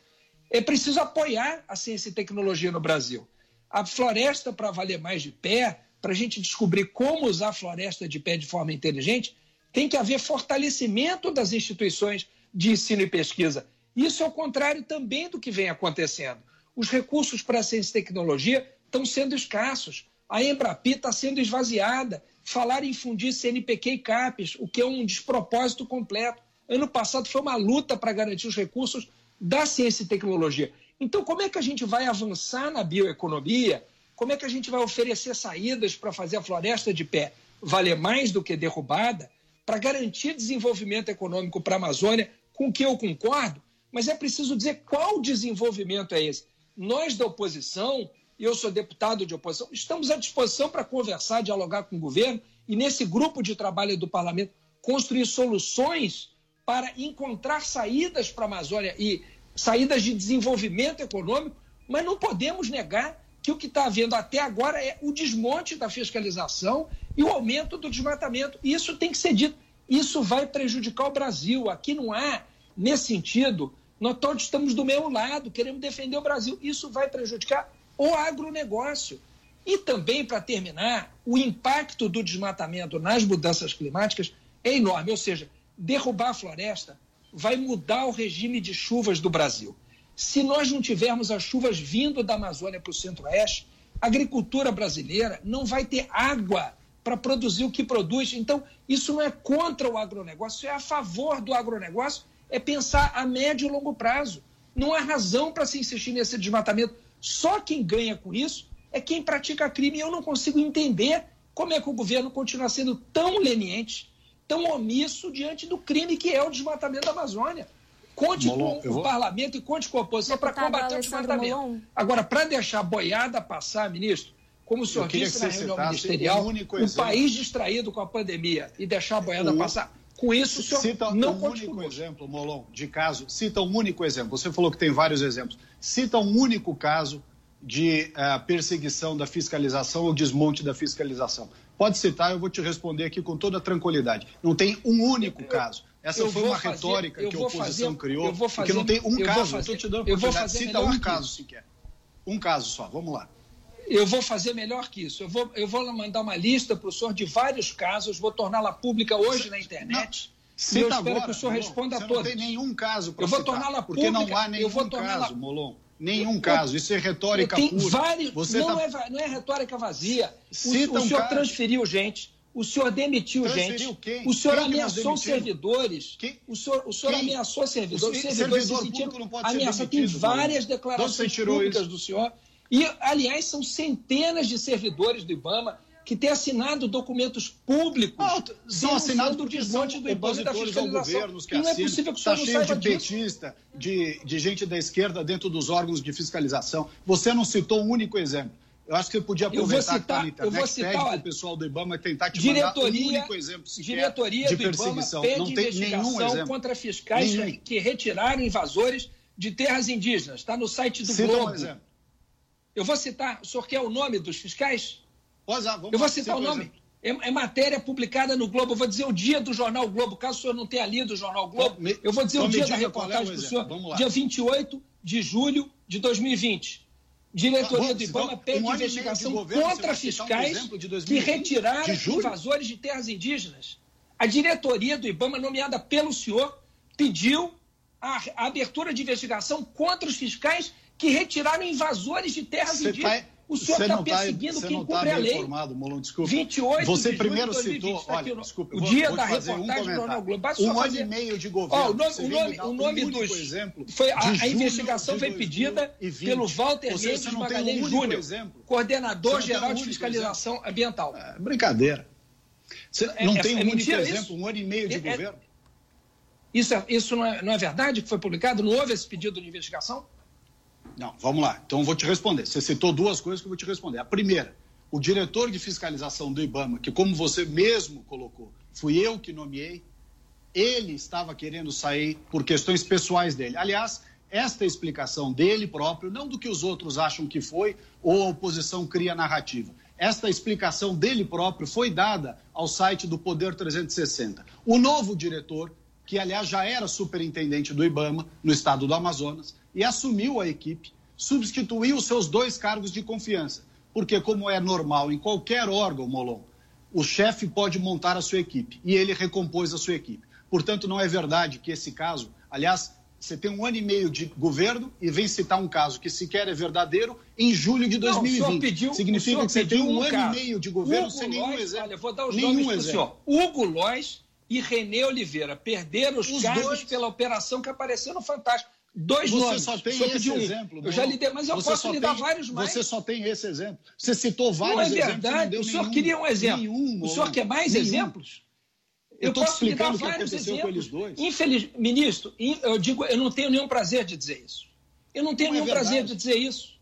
É preciso apoiar a ciência e tecnologia no Brasil. A floresta, para valer mais de pé, para a gente descobrir como usar a floresta de pé de forma inteligente, tem que haver fortalecimento das instituições de ensino e pesquisa. Isso é o contrário também do que vem acontecendo. Os recursos para a ciência e tecnologia estão sendo escassos. A Embrapi está sendo esvaziada. Falar em fundir CNPq e CAPES, o que é um despropósito completo. Ano passado foi uma luta para garantir os recursos da ciência e tecnologia. Então, como é que a gente vai avançar na bioeconomia? Como é que a gente vai oferecer saídas para fazer a floresta de pé valer mais do que derrubada, para garantir desenvolvimento econômico para a Amazônia, com que eu concordo, mas é preciso dizer qual desenvolvimento é esse. Nós da oposição, eu sou deputado de oposição, estamos à disposição para conversar, dialogar com o governo e, nesse grupo de trabalho do parlamento, construir soluções para encontrar saídas para a Amazônia e saídas de desenvolvimento econômico, mas não podemos negar que o que está havendo até agora é o desmonte da fiscalização e o aumento do desmatamento. Isso tem que ser dito. Isso vai prejudicar o Brasil. Aqui não há, nesse sentido, nós todos estamos do mesmo lado, queremos defender o Brasil. Isso vai prejudicar o agronegócio. E também, para terminar, o impacto do desmatamento nas mudanças climáticas é enorme. Ou seja, derrubar a floresta vai mudar o regime de chuvas do Brasil. Se nós não tivermos as chuvas vindo da Amazônia para o centro-oeste, a agricultura brasileira não vai ter água para produzir o que produz. Então, isso não é contra o agronegócio, é a favor do agronegócio, é pensar a médio e longo prazo. Não há razão para se insistir nesse desmatamento. Só quem ganha com isso é quem pratica crime. E eu não consigo entender como é que o governo continua sendo tão leniente, tão omisso diante do crime que é o desmatamento da Amazônia. Conte Molon, com o vou... parlamento e conte com a oposição para combater o desmatamento. Molon. Agora, para deixar a boiada passar, ministro, como o senhor disse na reunião ministerial, o, o país distraído com a pandemia e deixar a boiada o... passar. Com isso, o senhor cita não um único exemplo, Molon, de caso. Cita um único exemplo. Você falou que tem vários exemplos. Cita um único caso de uh, perseguição da fiscalização ou desmonte da fiscalização. Pode citar, eu vou te responder aqui com toda tranquilidade. Não tem um único caso. Essa eu foi uma fazer, retórica que a oposição fazer, criou, fazer, porque não tem um caso. Fazer, eu estou te dando oportunidade. Cita um caso sequer. Um caso só, vamos lá. Eu vou fazer melhor que isso. Eu vou, eu vou mandar uma lista para o senhor de vários casos, vou torná-la pública hoje na internet. Não, e eu espero agora, que o senhor Molon, responda a todos. Não tem nenhum caso para Eu vou torná-la pública. Porque não há nenhum caso, Molon. Nenhum caso. Isso é retórica tem pura. Vários, Você não, tá... é, não é retórica vazia. O, o senhor caso. transferiu gente. O senhor demitiu Transferiu gente. Quem? O senhor quem ameaçou servidores. Quem? O senhor, o senhor ameaçou servidores. O Os servidores servidor se sentiram não pode ameaçados. ser Tem demitido, várias Bruno. declarações públicas isso? do senhor. E, aliás, são centenas de servidores do IBAMA que têm assinado documentos públicos ah, são assinados do porque desmonte do IBAMA e da opositores ao fiscalização. governo que e não é assinam. possível que o senhor Está não cheio de disso. petista, de, de gente da esquerda dentro dos órgãos de fiscalização. Você não citou um único exemplo. Eu acho que você podia Eu aproveitar citar- que está na eu internet, vou citar, pede para o pessoal do IBAMA tentar te diretoria, mandar um único exemplo sequer diretoria de do IBAMA perseguição. pede Não tem nenhum exemplo. contra fiscais Nenhum. que retiraram invasores de terras indígenas. Está no site do Cita um Globo. exemplo. Eu vou citar, o senhor quer o nome dos fiscais? Pois é, vamos Eu vou citar o um nome. exemplo. É, é matéria publicada no Globo. Eu vou dizer o dia do jornal Globo, caso o senhor não tenha lido o jornal Globo. Me- Eu vou dizer então o dia da é reportagem para o exemplo. senhor. Vamos lá. Dia 28 de julho de 2020. Diretoria bom, do IBAMA então, pede um investigação governo, contra um fiscais de que 2020? retiraram invasores de terras indígenas. A diretoria do IBAMA, nomeada pelo senhor, pediu a, a abertura de investigação contra os fiscais que retiraram invasores de terras indígenas. tá- o senhor está tá- perseguindo você quem não tá cumpre a bem lei. informado, Molon, desculpa. 28 Você de primeiro julho de 2020, citou, tá olha, o- desculpa, o dia da fazer um reportagem do. Jornal Globo. Basta Um ano fazer- e meio de governo, Ó, o nome, o nome, o um nome dos... exemplo Foi, a, a investigação foi pedida 2020. pelo Walter Mendes Magalhães Júnior, exemplo. coordenador geral de fiscalização ambiental. É brincadeira. Você não é- tem um único exemplo, um ano e meio de É- é- governo? Isso, é- isso não, é, não é verdade que foi publicado? Não houve esse pedido de investigação? Não, vamos lá. Então vou te responder. Você citou duas coisas que eu vou te responder. A primeira, o diretor de fiscalização do IBAMA, que como você mesmo colocou, fui eu que nomeei, ele estava querendo sair por questões pessoais dele. Aliás, esta explicação dele próprio, não do que os outros acham que foi ou a oposição cria narrativa. Esta explicação dele próprio foi dada ao site do Poder 360. O novo diretor, que aliás já era superintendente do IBAMA no estado do Amazonas e assumiu a equipe, substituiu os seus dois cargos de confiança. Porque, como é normal em qualquer órgão, Molon, o chefe pode montar a sua equipe e ele recompôs a sua equipe. Portanto, não é verdade que esse caso, aliás, você tem um ano e meio de governo e vem citar um caso que sequer é verdadeiro em julho de 2020. Não, pediu, Significa que você tem um, um ano caso. e meio de governo Hugo sem nenhum Lois, exemplo. Olha, vou dar os nenhum nomes exemplo. senhor. Hugo Lois e Renê Oliveira perderam os, Os cargos dois. pela operação que apareceu no Fantástico. Dois Você nomes. só tem O esse um. exemplo. Eu já lhe dei, mas eu Você posso lhe dar vários mais. Você só tem esse exemplo. Você citou vários não é exemplos. você não verdade. deu O senhor nenhum. queria um exemplo. Nenhum, o senhor quer mais nenhum. exemplos? Eu te posso lhe dar o vários aconteceu com eles dois. Infeliz... Ministro, in- eu digo, eu não tenho nenhum prazer de dizer isso. Eu não tenho Não é nenhum prazer verdade. de dizer isso.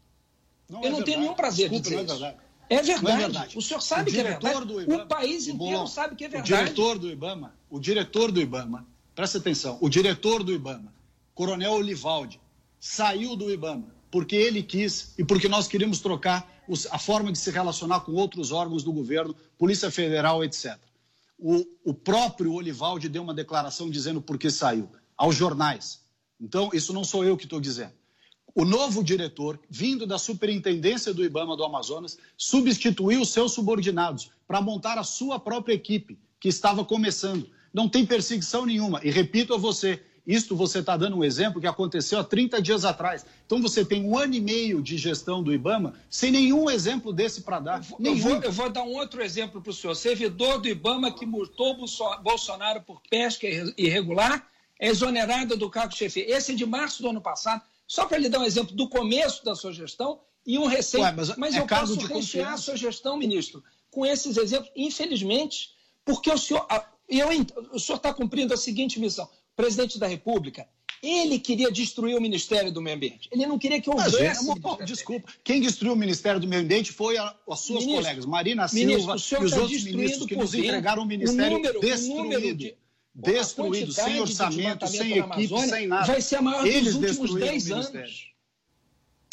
Não eu é não tenho verdade. nenhum prazer Desculpa, de dizer é isso. verdade. É verdade. É verdade. O senhor sabe O que é verdade. IBAMA, o país o inteiro Bolão, sabe que é O verdade. diretor do IBAMA, o diretor do IBAMA, presta atenção, o diretor do IBAMA, Coronel Olivaldi, saiu do IBAMA porque ele quis e porque nós queríamos trocar os- a forma de se relacionar com outros órgãos do governo, Polícia Federal, etc. O, o próprio Olivaldi deu uma declaração dizendo por que saiu, aos jornais. Então, isso não sou eu que estou dizendo. O novo diretor, vindo da superintendência do IBAMA do Amazonas, substituiu seus subordinados para montar a sua própria equipe, que estava começando. Não tem perseguição nenhuma. E repito a você, isto você está dando um exemplo que aconteceu há 30 dias atrás. Então você tem um ano e meio de gestão do IBAMA sem nenhum exemplo desse para dar. Eu vou, eu vou dar um outro exemplo para o senhor. Servidor do IBAMA que multou Bolso- Bolsonaro por pesca irre- irregular é exonerado do cargo de chefe. Esse é de março do ano passado. Só para lhe dar um exemplo do começo da sua gestão e um receio. Ué, mas é eu cargo posso de rechear a sua gestão, ministro, com esses exemplos, infelizmente, porque o senhor. Eu, o senhor está cumprindo a seguinte missão. Presidente da República, ele queria destruir o Ministério do Meio Ambiente. Ele não queria que houvesse. Amor, desculpa. Quem destruiu o Ministério do Meio Ambiente foi a- as suas Ministro, colegas, Marina ministro, Silva o senhor e os está outros ministros que nos entregaram o o Ministério número- o destruído. número de- destruído, sem de orçamento, sem equipe, Amazônia sem nada. vai ser a maior dos Eles últimos destruíram 10 o anos. Ministério.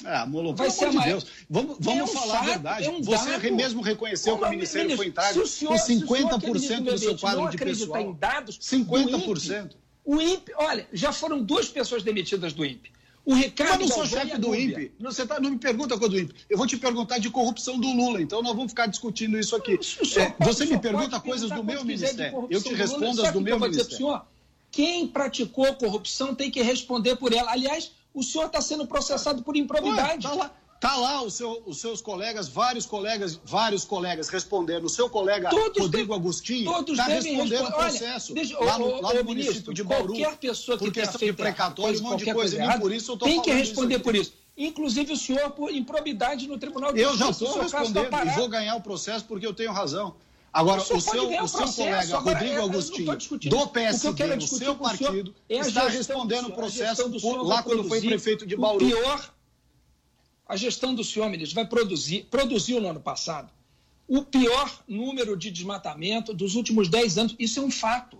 Ah, Molo, Vai ser amor de Deus. Vamos, vamos É um falar fato, a verdade. é um Você dado. mesmo reconheceu Ô, que o Ministério ministro, foi entregue com se o senhor, que é 50% ministro do seu quadro de pessoal. em dados, 50%. O INPE, olha, já foram duas pessoas demitidas do INPE. O Ricardo Mas não sou Galvão chefe do. INPE. Não, Você tá, não me pergunta coisa do INPE. Eu vou te perguntar de corrupção do Lula. Então nós vamos ficar discutindo isso aqui. senhor É, você me pergunta coisas do meu ministério. Eu te respondo as do meu eu ministério. senhor? Quem praticou corrupção tem que responder por ela. Aliás, o senhor está sendo processado por improbidade. Ué, tá lá, tá lá o seu- os seus colegas, vários colegas, vários colegas respondendo. O seu colega Todos Rodrigo devem- Agostinho está respondendo o responder. Olha, processo deixa- lá no, ô, lá no ô, município ministro, de Bauru. Qualquer pessoa que por tenha questão feito de precatório, um monte de coisa. Errada, por isso eu tô tem que responder isso por isso. Inclusive o senhor por improbidade no Tribunal de Eu já Justiça. estou o seu caso tá respondendo e vou ganhar o processo porque eu tenho razão. Agora, O o seu, o o seu processo, colega agora, Rodrigo eu tô Agostinho, do O eu PSD, o seu o partido, é está respondendo do o. A processo lá quando foi prefeito de o Bauru. pior, a gestão do senhor, ministro, vai produzir, produziu no ano passado, o pior número de desmatamento dos últimos 10 anos. Isso é um fato.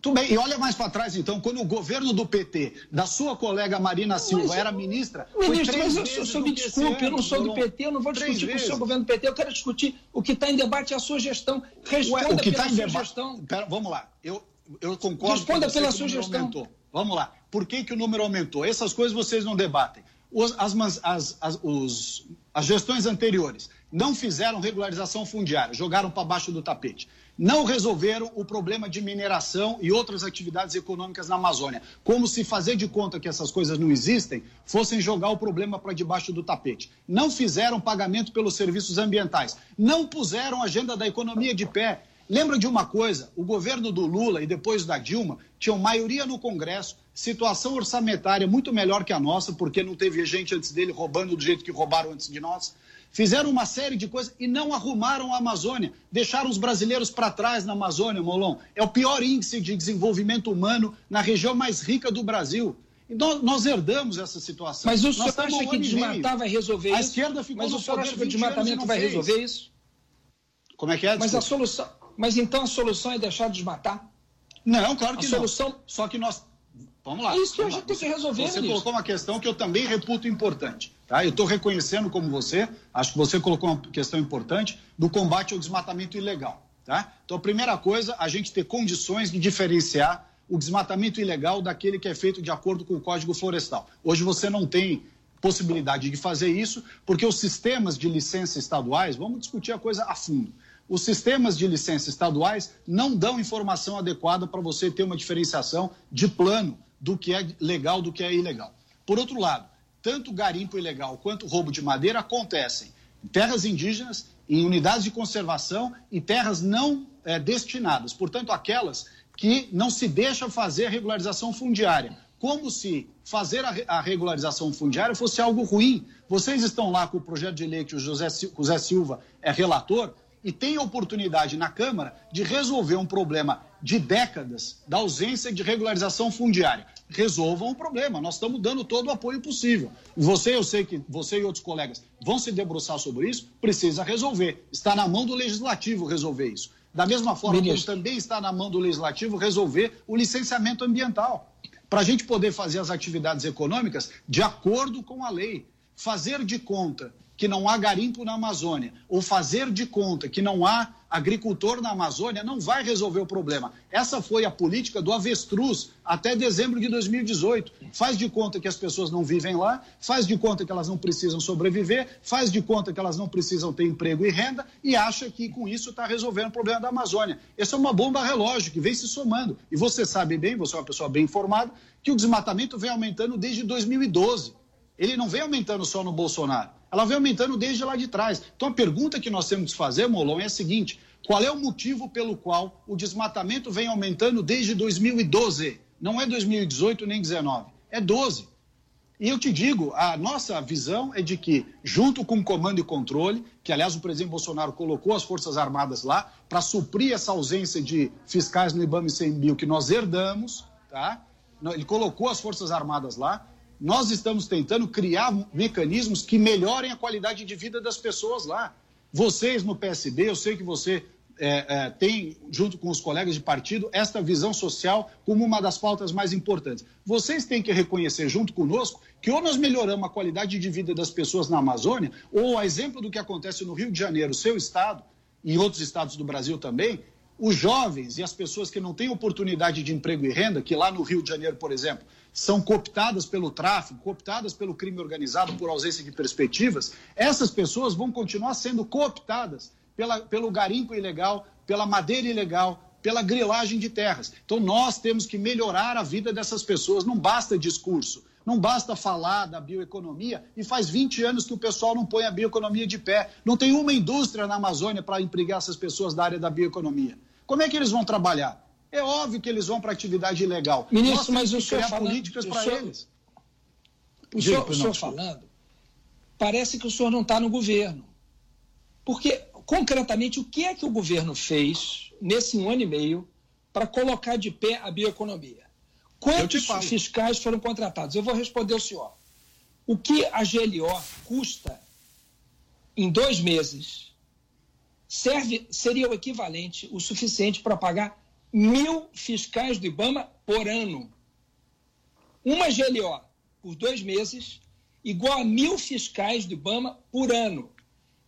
Tudo bem, e olha mais para trás então, quando o governo do PT, da sua colega Marina Silva, era ministra, foi Ministro, mas eu, senhor me desculpe, eu não sou do. PT, eu não vou discutir com o seu governo do PT, eu quero discutir o que está em debate é a sua gestão. Responda Ué, o que pela está em sua debate. gestão. Pera, vamos lá. Eu, eu concordo Responda pela que o sua gestão. aumentou. Vamos lá. Por que, que o número aumentou? Essas coisas vocês não debatem. As, as- as- os- as gestões anteriores não fizeram regularização fundiária, jogaram para baixo do tapete. Não resolveram o problema de mineração e outras atividades econômicas na Amazônia. Como se fazer de conta que essas coisas não existem, fossem jogar o problema para debaixo do tapete. Não fizeram pagamento pelos serviços ambientais. Não puseram a agenda da economia de pé. Lembra de uma coisa: o governo do Lula e depois da Dilma tinham maioria no Congresso, situação orçamentária muito melhor que a nossa, porque não teve gente antes dele roubando do jeito que roubaram antes de nós. Fizeram uma série de coisas e não arrumaram a Amazônia. Deixaram os brasileiros para trás na Amazônia, Molon. É o pior índice de desenvolvimento humano na região mais rica do Brasil. E nós, herdamos essa situação. Mas o senhor acha que desmatar vai resolver A isso? esquerda ficou Mas o senhor acha que o 20 anos desmatamento não vai fez. resolver isso? Como é que é? Mas a solução. Mas então a solução é deixar de desmatar? Não, claro A que solução- não. Só que nós. Vamos lá. Isso que a gente lá. tem que resolver, Você colocou uma questão que eu também reputo importante. Tá? Eu estou reconhecendo como você, acho que você colocou uma questão importante do combate ao desmatamento ilegal. Tá? Então, a primeira coisa, a gente ter condições de diferenciar o desmatamento ilegal daquele que é feito de acordo com o Código Florestal. Hoje você não tem possibilidade de fazer isso, porque os sistemas de licença estaduais, vamos discutir a coisa a fundo. Os sistemas de licença estaduais não dão informação adequada para você ter uma diferenciação de plano do que é legal do que é ilegal. Por outro lado, tanto garimpo ilegal quanto roubo de madeira acontecem em terras indígenas, em unidades de conservação e terras não é, destinadas, portanto, aquelas que não se deixa fazer a regularização fundiária. Como se fazer a, regularização fundiária fosse algo ruim. Vocês estão lá com o projeto de lei que o José, José Silva é relator e tem oportunidade na Câmara de resolver um problema de décadas da ausência de regularização fundiária. Resolvam o problema, nós estamos dando todo o apoio possível. Você, eu sei que você e outros colegas vão se debruçar sobre isso, precisa resolver. Está na mão do legislativo resolver isso. Da mesma forma como também está na mão do legislativo resolver o licenciamento ambiental. Para a gente poder fazer as atividades econômicas de acordo com a lei. Fazer de conta que não há garimpo na Amazônia, ou fazer de conta que não há agricultor na Amazônia, não vai resolver o problema. Essa foi a política do avestruz até dezembro de 2018. Faz de conta que as pessoas não vivem lá, faz de conta que elas não precisam sobreviver, faz de conta que elas não precisam ter emprego e renda e acha que com isso está resolvendo o problema da Amazônia. Essa é uma bomba relógio que vem se somando. E você sabe bem, você é uma pessoa bem informada, que o desmatamento vem aumentando desde 2012. Ele não vem aumentando só no Bolsonaro ela vem aumentando desde lá de trás. Então a pergunta que nós temos que fazer, Molon, é a seguinte: qual é o motivo pelo qual o desmatamento vem aumentando desde 2012? Não é 2018 nem 2019, é 12. E eu te digo, a nossa visão é de que, junto com o comando e controle, que aliás o presidente Bolsonaro colocou as Forças Armadas lá para suprir essa ausência de fiscais no IBAMA e CMBio que nós herdamos, tá? Ele colocou as Forças Armadas lá, nós estamos tentando criar mecanismos que melhorem a qualidade de vida das pessoas lá. Vocês no PSB, eu sei que você é, é, tem, junto com os colegas de partido, esta visão social como uma das pautas mais importantes. Vocês têm que reconhecer, junto conosco, que ou nós melhoramos a qualidade de vida das pessoas na Amazônia, ou, a exemplo do que acontece no Rio de Janeiro, seu estado, e outros estados do Brasil também, os jovens e as pessoas que não têm oportunidade de emprego e renda, que lá no Rio de Janeiro, por exemplo, são cooptadas pelo tráfico, cooptadas pelo crime organizado por ausência de perspectivas, essas pessoas vão continuar sendo cooptadas pela, pelo garimpo ilegal, pela madeira ilegal, pela grilagem de terras. Então nós temos que melhorar a vida dessas pessoas, não basta discurso. Não basta falar da bioeconomia e faz 20 anos que o pessoal não põe a bioeconomia de pé. Não tem uma indústria na Amazônia para empregar essas pessoas da área da bioeconomia. Como é que eles vão trabalhar? É óbvio que eles vão para atividade ilegal. Ministro, mas o senhor falando, políticas para eles. O senhor, o senhor falando, parece que o senhor não está no governo. Porque, concretamente, o que é que o governo fez nesse um ano e meio para colocar de pé a bioeconomia? Quantos fiscais foram contratados? Eu vou responder ao senhor. O que a GLO custa em dois meses serve, seria o equivalente, o suficiente para pagar mil fiscais do IBAMA por ano. Uma GLO por dois meses, igual a mil fiscais do IBAMA por ano.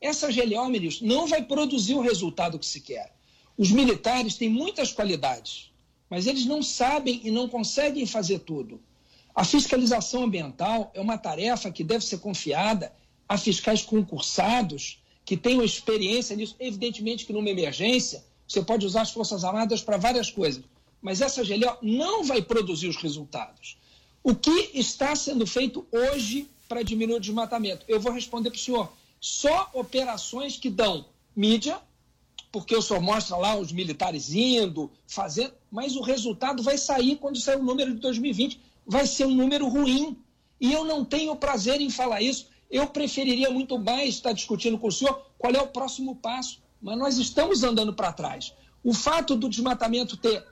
Essa GLO, ministro, não vai produzir o resultado que se quer. Os militares têm muitas qualidades, mas eles não sabem e não conseguem fazer tudo. A fiscalização ambiental é uma tarefa que deve ser confiada a fiscais concursados que tenham experiência nisso. Evidentemente que numa emergência você pode usar as Forças Armadas para várias coisas, mas essa GLO não vai produzir os resultados. O que está sendo feito hoje para diminuir o desmatamento? Eu vou responder para o senhor. Só operações que dão mídia, porque o senhor mostra lá os militares indo, fazendo, mas o resultado vai sair quando sair o número de 2020. Vai ser um número ruim. E eu não tenho prazer em falar isso. Eu preferiria muito mais estar discutindo com o senhor qual é o próximo passo mas nós estamos andando para trás. O fato do desmatamento ter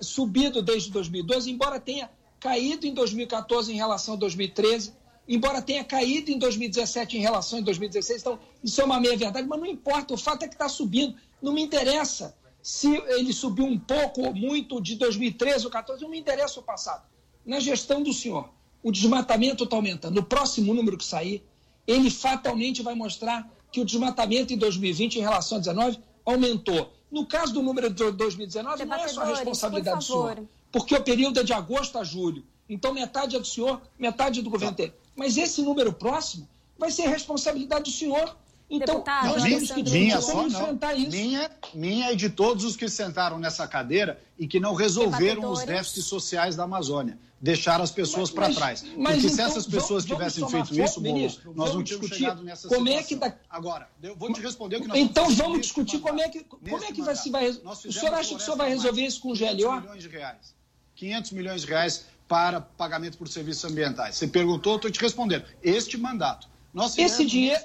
subido desde 2012, embora tenha caído em 2014 em relação a 2013, embora tenha caído em 2017 em relação a 2016, então isso é uma meia-verdade, mas não importa, o fato é que está subindo. Não me interessa se ele subiu um pouco ou muito de 2013 ou 2014, não me interessa o passado. Na gestão do senhor, o desmatamento está aumentando. No próximo número que sair, ele fatalmente vai mostrar que o desmatamento em 2020 em relação a 2019 aumentou. No caso do número de 2019, não é só a responsabilidade do senhor, porque o período é de agosto a julho. Então, metade é do senhor, metade é do governo. Tá. Mas esse número próximo vai ser responsabilidade do senhor. Então, Deputado, nós temos que minha só como não. enfrentar isso. Minha, minha e de todos os que sentaram nessa cadeira e que não resolveram os déficits sociais da Amazônia. Deixaram as pessoas para trás. mas Porque se então, essas pessoas vamos- vamos tivessem tomar feito isso, ministro, nós não vamos chegado nessa como é situação. que dá- Agora, eu vou te responder o que nós Então vamos vamos discutir como é que, como é que vai se vai. O senhor acha que o senhor vai resolver isso com o 500 GLO? milhões de reais. 500 milhões de reais para pagamento por serviços ambientais. Você perguntou, estou te respondendo. Este mandato. Nós fizemos Esse dinheiro,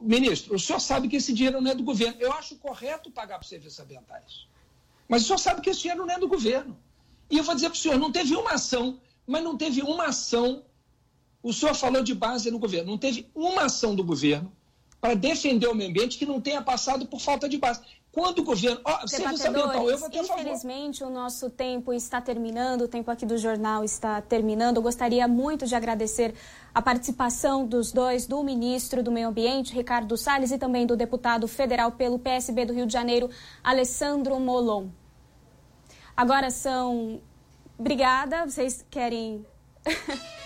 ministro, o senhor sabe que esse dinheiro não é do governo. Eu acho correto pagar por serviços ambientais. Mas o senhor sabe que esse dinheiro não é do governo. E eu vou dizer para o senhor, não teve uma ação, mas não teve uma ação. O senhor falou de base no governo. Não teve uma ação do governo para defender o meio ambiente que não tenha passado por falta de base. Quando o governo. Ó, serviço ambiental, eu vou ter a favor. infelizmente o nosso tempo está terminando, o tempo aqui do jornal está terminando. Eu gostaria muito de agradecer a participação dos dois, do ministro do Meio Ambiente, Ricardo Salles, e também do deputado federal pelo PSB do Rio de Janeiro, Alessandro Molon. Agora são. Obrigada, vocês querem.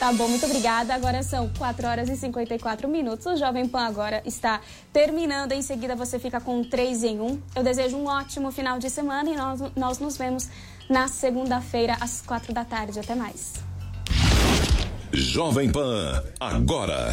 Tá bom, muito obrigada. Agora são 4 horas e 54 minutos. O Jovem Pan agora está terminando. Em seguida você fica com 3 em 1. Eu desejo um ótimo final de semana e nós, nós nos vemos na segunda-feira às 4 da tarde. Até mais. Jovem Pan, agora.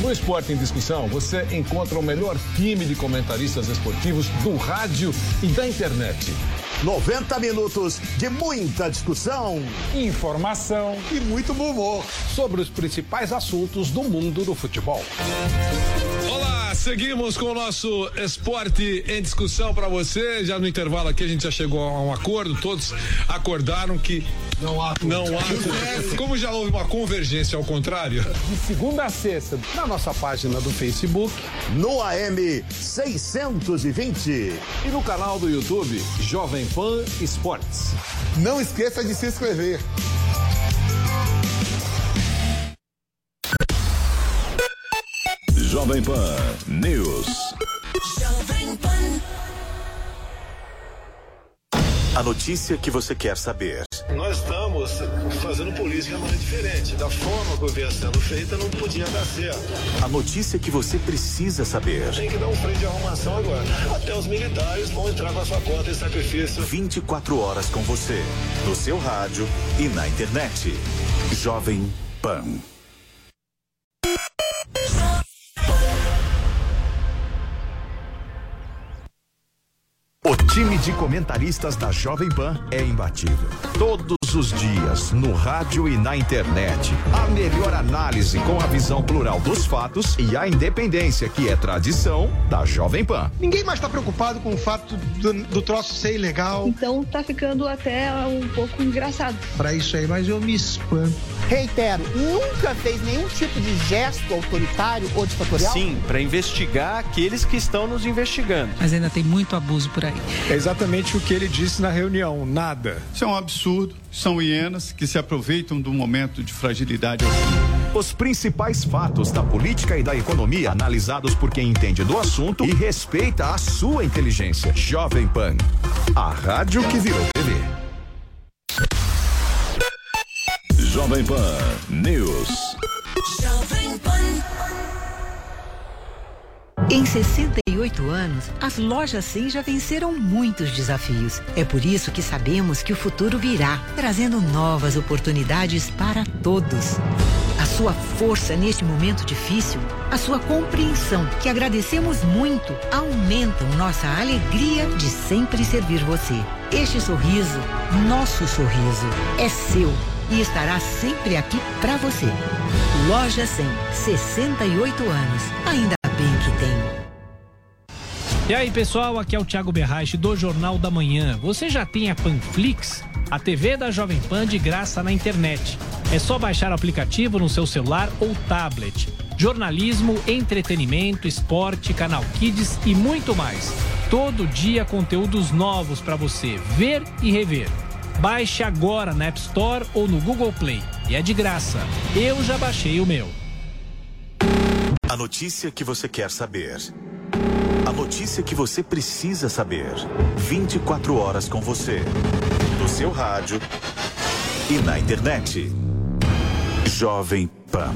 No Esporte em Discussão, você encontra o melhor time de comentaristas esportivos do rádio e da internet. 90 minutos de muita discussão, Informação e muito bom humor. sobre os principais assuntos do mundo do futebol. Seguimos com o nosso esporte em discussão para você. Já no intervalo aqui a gente já chegou a um acordo, todos acordaram que não há não há. Como já houve uma convergência ao contrário, De segunda a sexta, na nossa página do Facebook. No AM 620. e no canal do YouTube Jovem Pan Esportes. Não esqueça de se inscrever. Jovem Pan News. A notícia que você quer saber. Nós estamos fazendo política de maneira diferente. Da forma que vinha sendo feita, não podia dar certo. A notícia que você precisa saber. Tem que dar um freio de arrumação agora. Até os militares vão entrar com a sua conta em sacrifício. 24 horas com você. No seu rádio e na internet. Jovem Pan. Time de comentaristas da Jovem Pan é imbatível. Todos os dias, no rádio e na internet. A melhor análise com a visão plural dos fatos e a independência que é tradição da Jovem Pan. Ninguém mais está preocupado com o fato do, do troço ser ilegal. Então tá ficando até um pouco engraçado. Para isso aí, mas eu me espanto. Reitero, nunca fez nenhum tipo de gesto autoritário ou ditatorial? Sim, para investigar aqueles que estão nos investigando. Mas ainda tem muito abuso por aí. É exatamente o que ele disse na reunião: nada. Isso é um absurdo. São hienas que se aproveitam do momento de fragilidade. Os principais fatos da política e da economia analisados por quem entende do assunto e respeita a sua inteligência. Jovem Pan, a rádio que virou TV. Jovem Pan News. Em 68 anos, as lojas 100 já venceram muitos desafios. É por isso que sabemos que o futuro virá, trazendo novas oportunidades para todos. A sua força neste momento difícil, a sua compreensão, que agradecemos muito, aumentam nossa alegria de sempre servir você. Este sorriso, nosso sorriso, é seu e estará sempre aqui para você. Loja 100, 68 anos. Ainda. E aí, pessoal, aqui é o Thiago Berraich do Jornal da Manhã. Você já tem a Panflix? A TV da Jovem Pan de graça na internet. É só baixar o aplicativo no seu celular ou tablet. Jornalismo, entretenimento, esporte, canal Kids e muito mais. Todo dia conteúdos novos para você ver e rever. Baixe agora na App Store ou no Google Play. E é de graça. Eu já baixei o meu. A notícia que você quer saber. Notícia que você precisa saber. 24 horas com você. No seu rádio e na internet. Jovem Pan.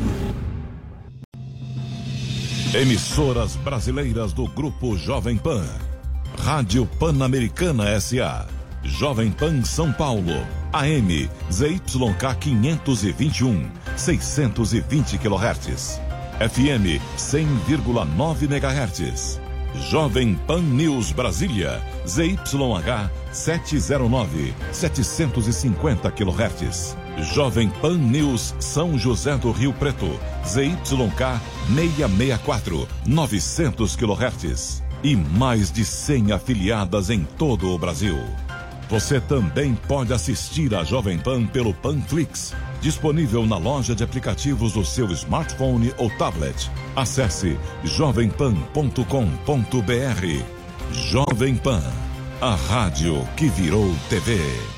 Emissoras brasileiras do Grupo Jovem Pan. Rádio Pan-Americana SA. Jovem Pan São Paulo. AM ZYK 521, 620 kHz. FM 100,9 MHz. Jovem Pan News Brasília, ZYH 709, 750 kHz. Jovem Pan News São José do Rio Preto, ZYK 664, 900 kHz. E mais de 100 afiliadas em todo o Brasil. Você também pode assistir a Jovem Pan pelo Panflix, disponível na loja de aplicativos do seu smartphone ou tablet. Acesse jovempan.com.br. Jovem Pan, a rádio que virou TV.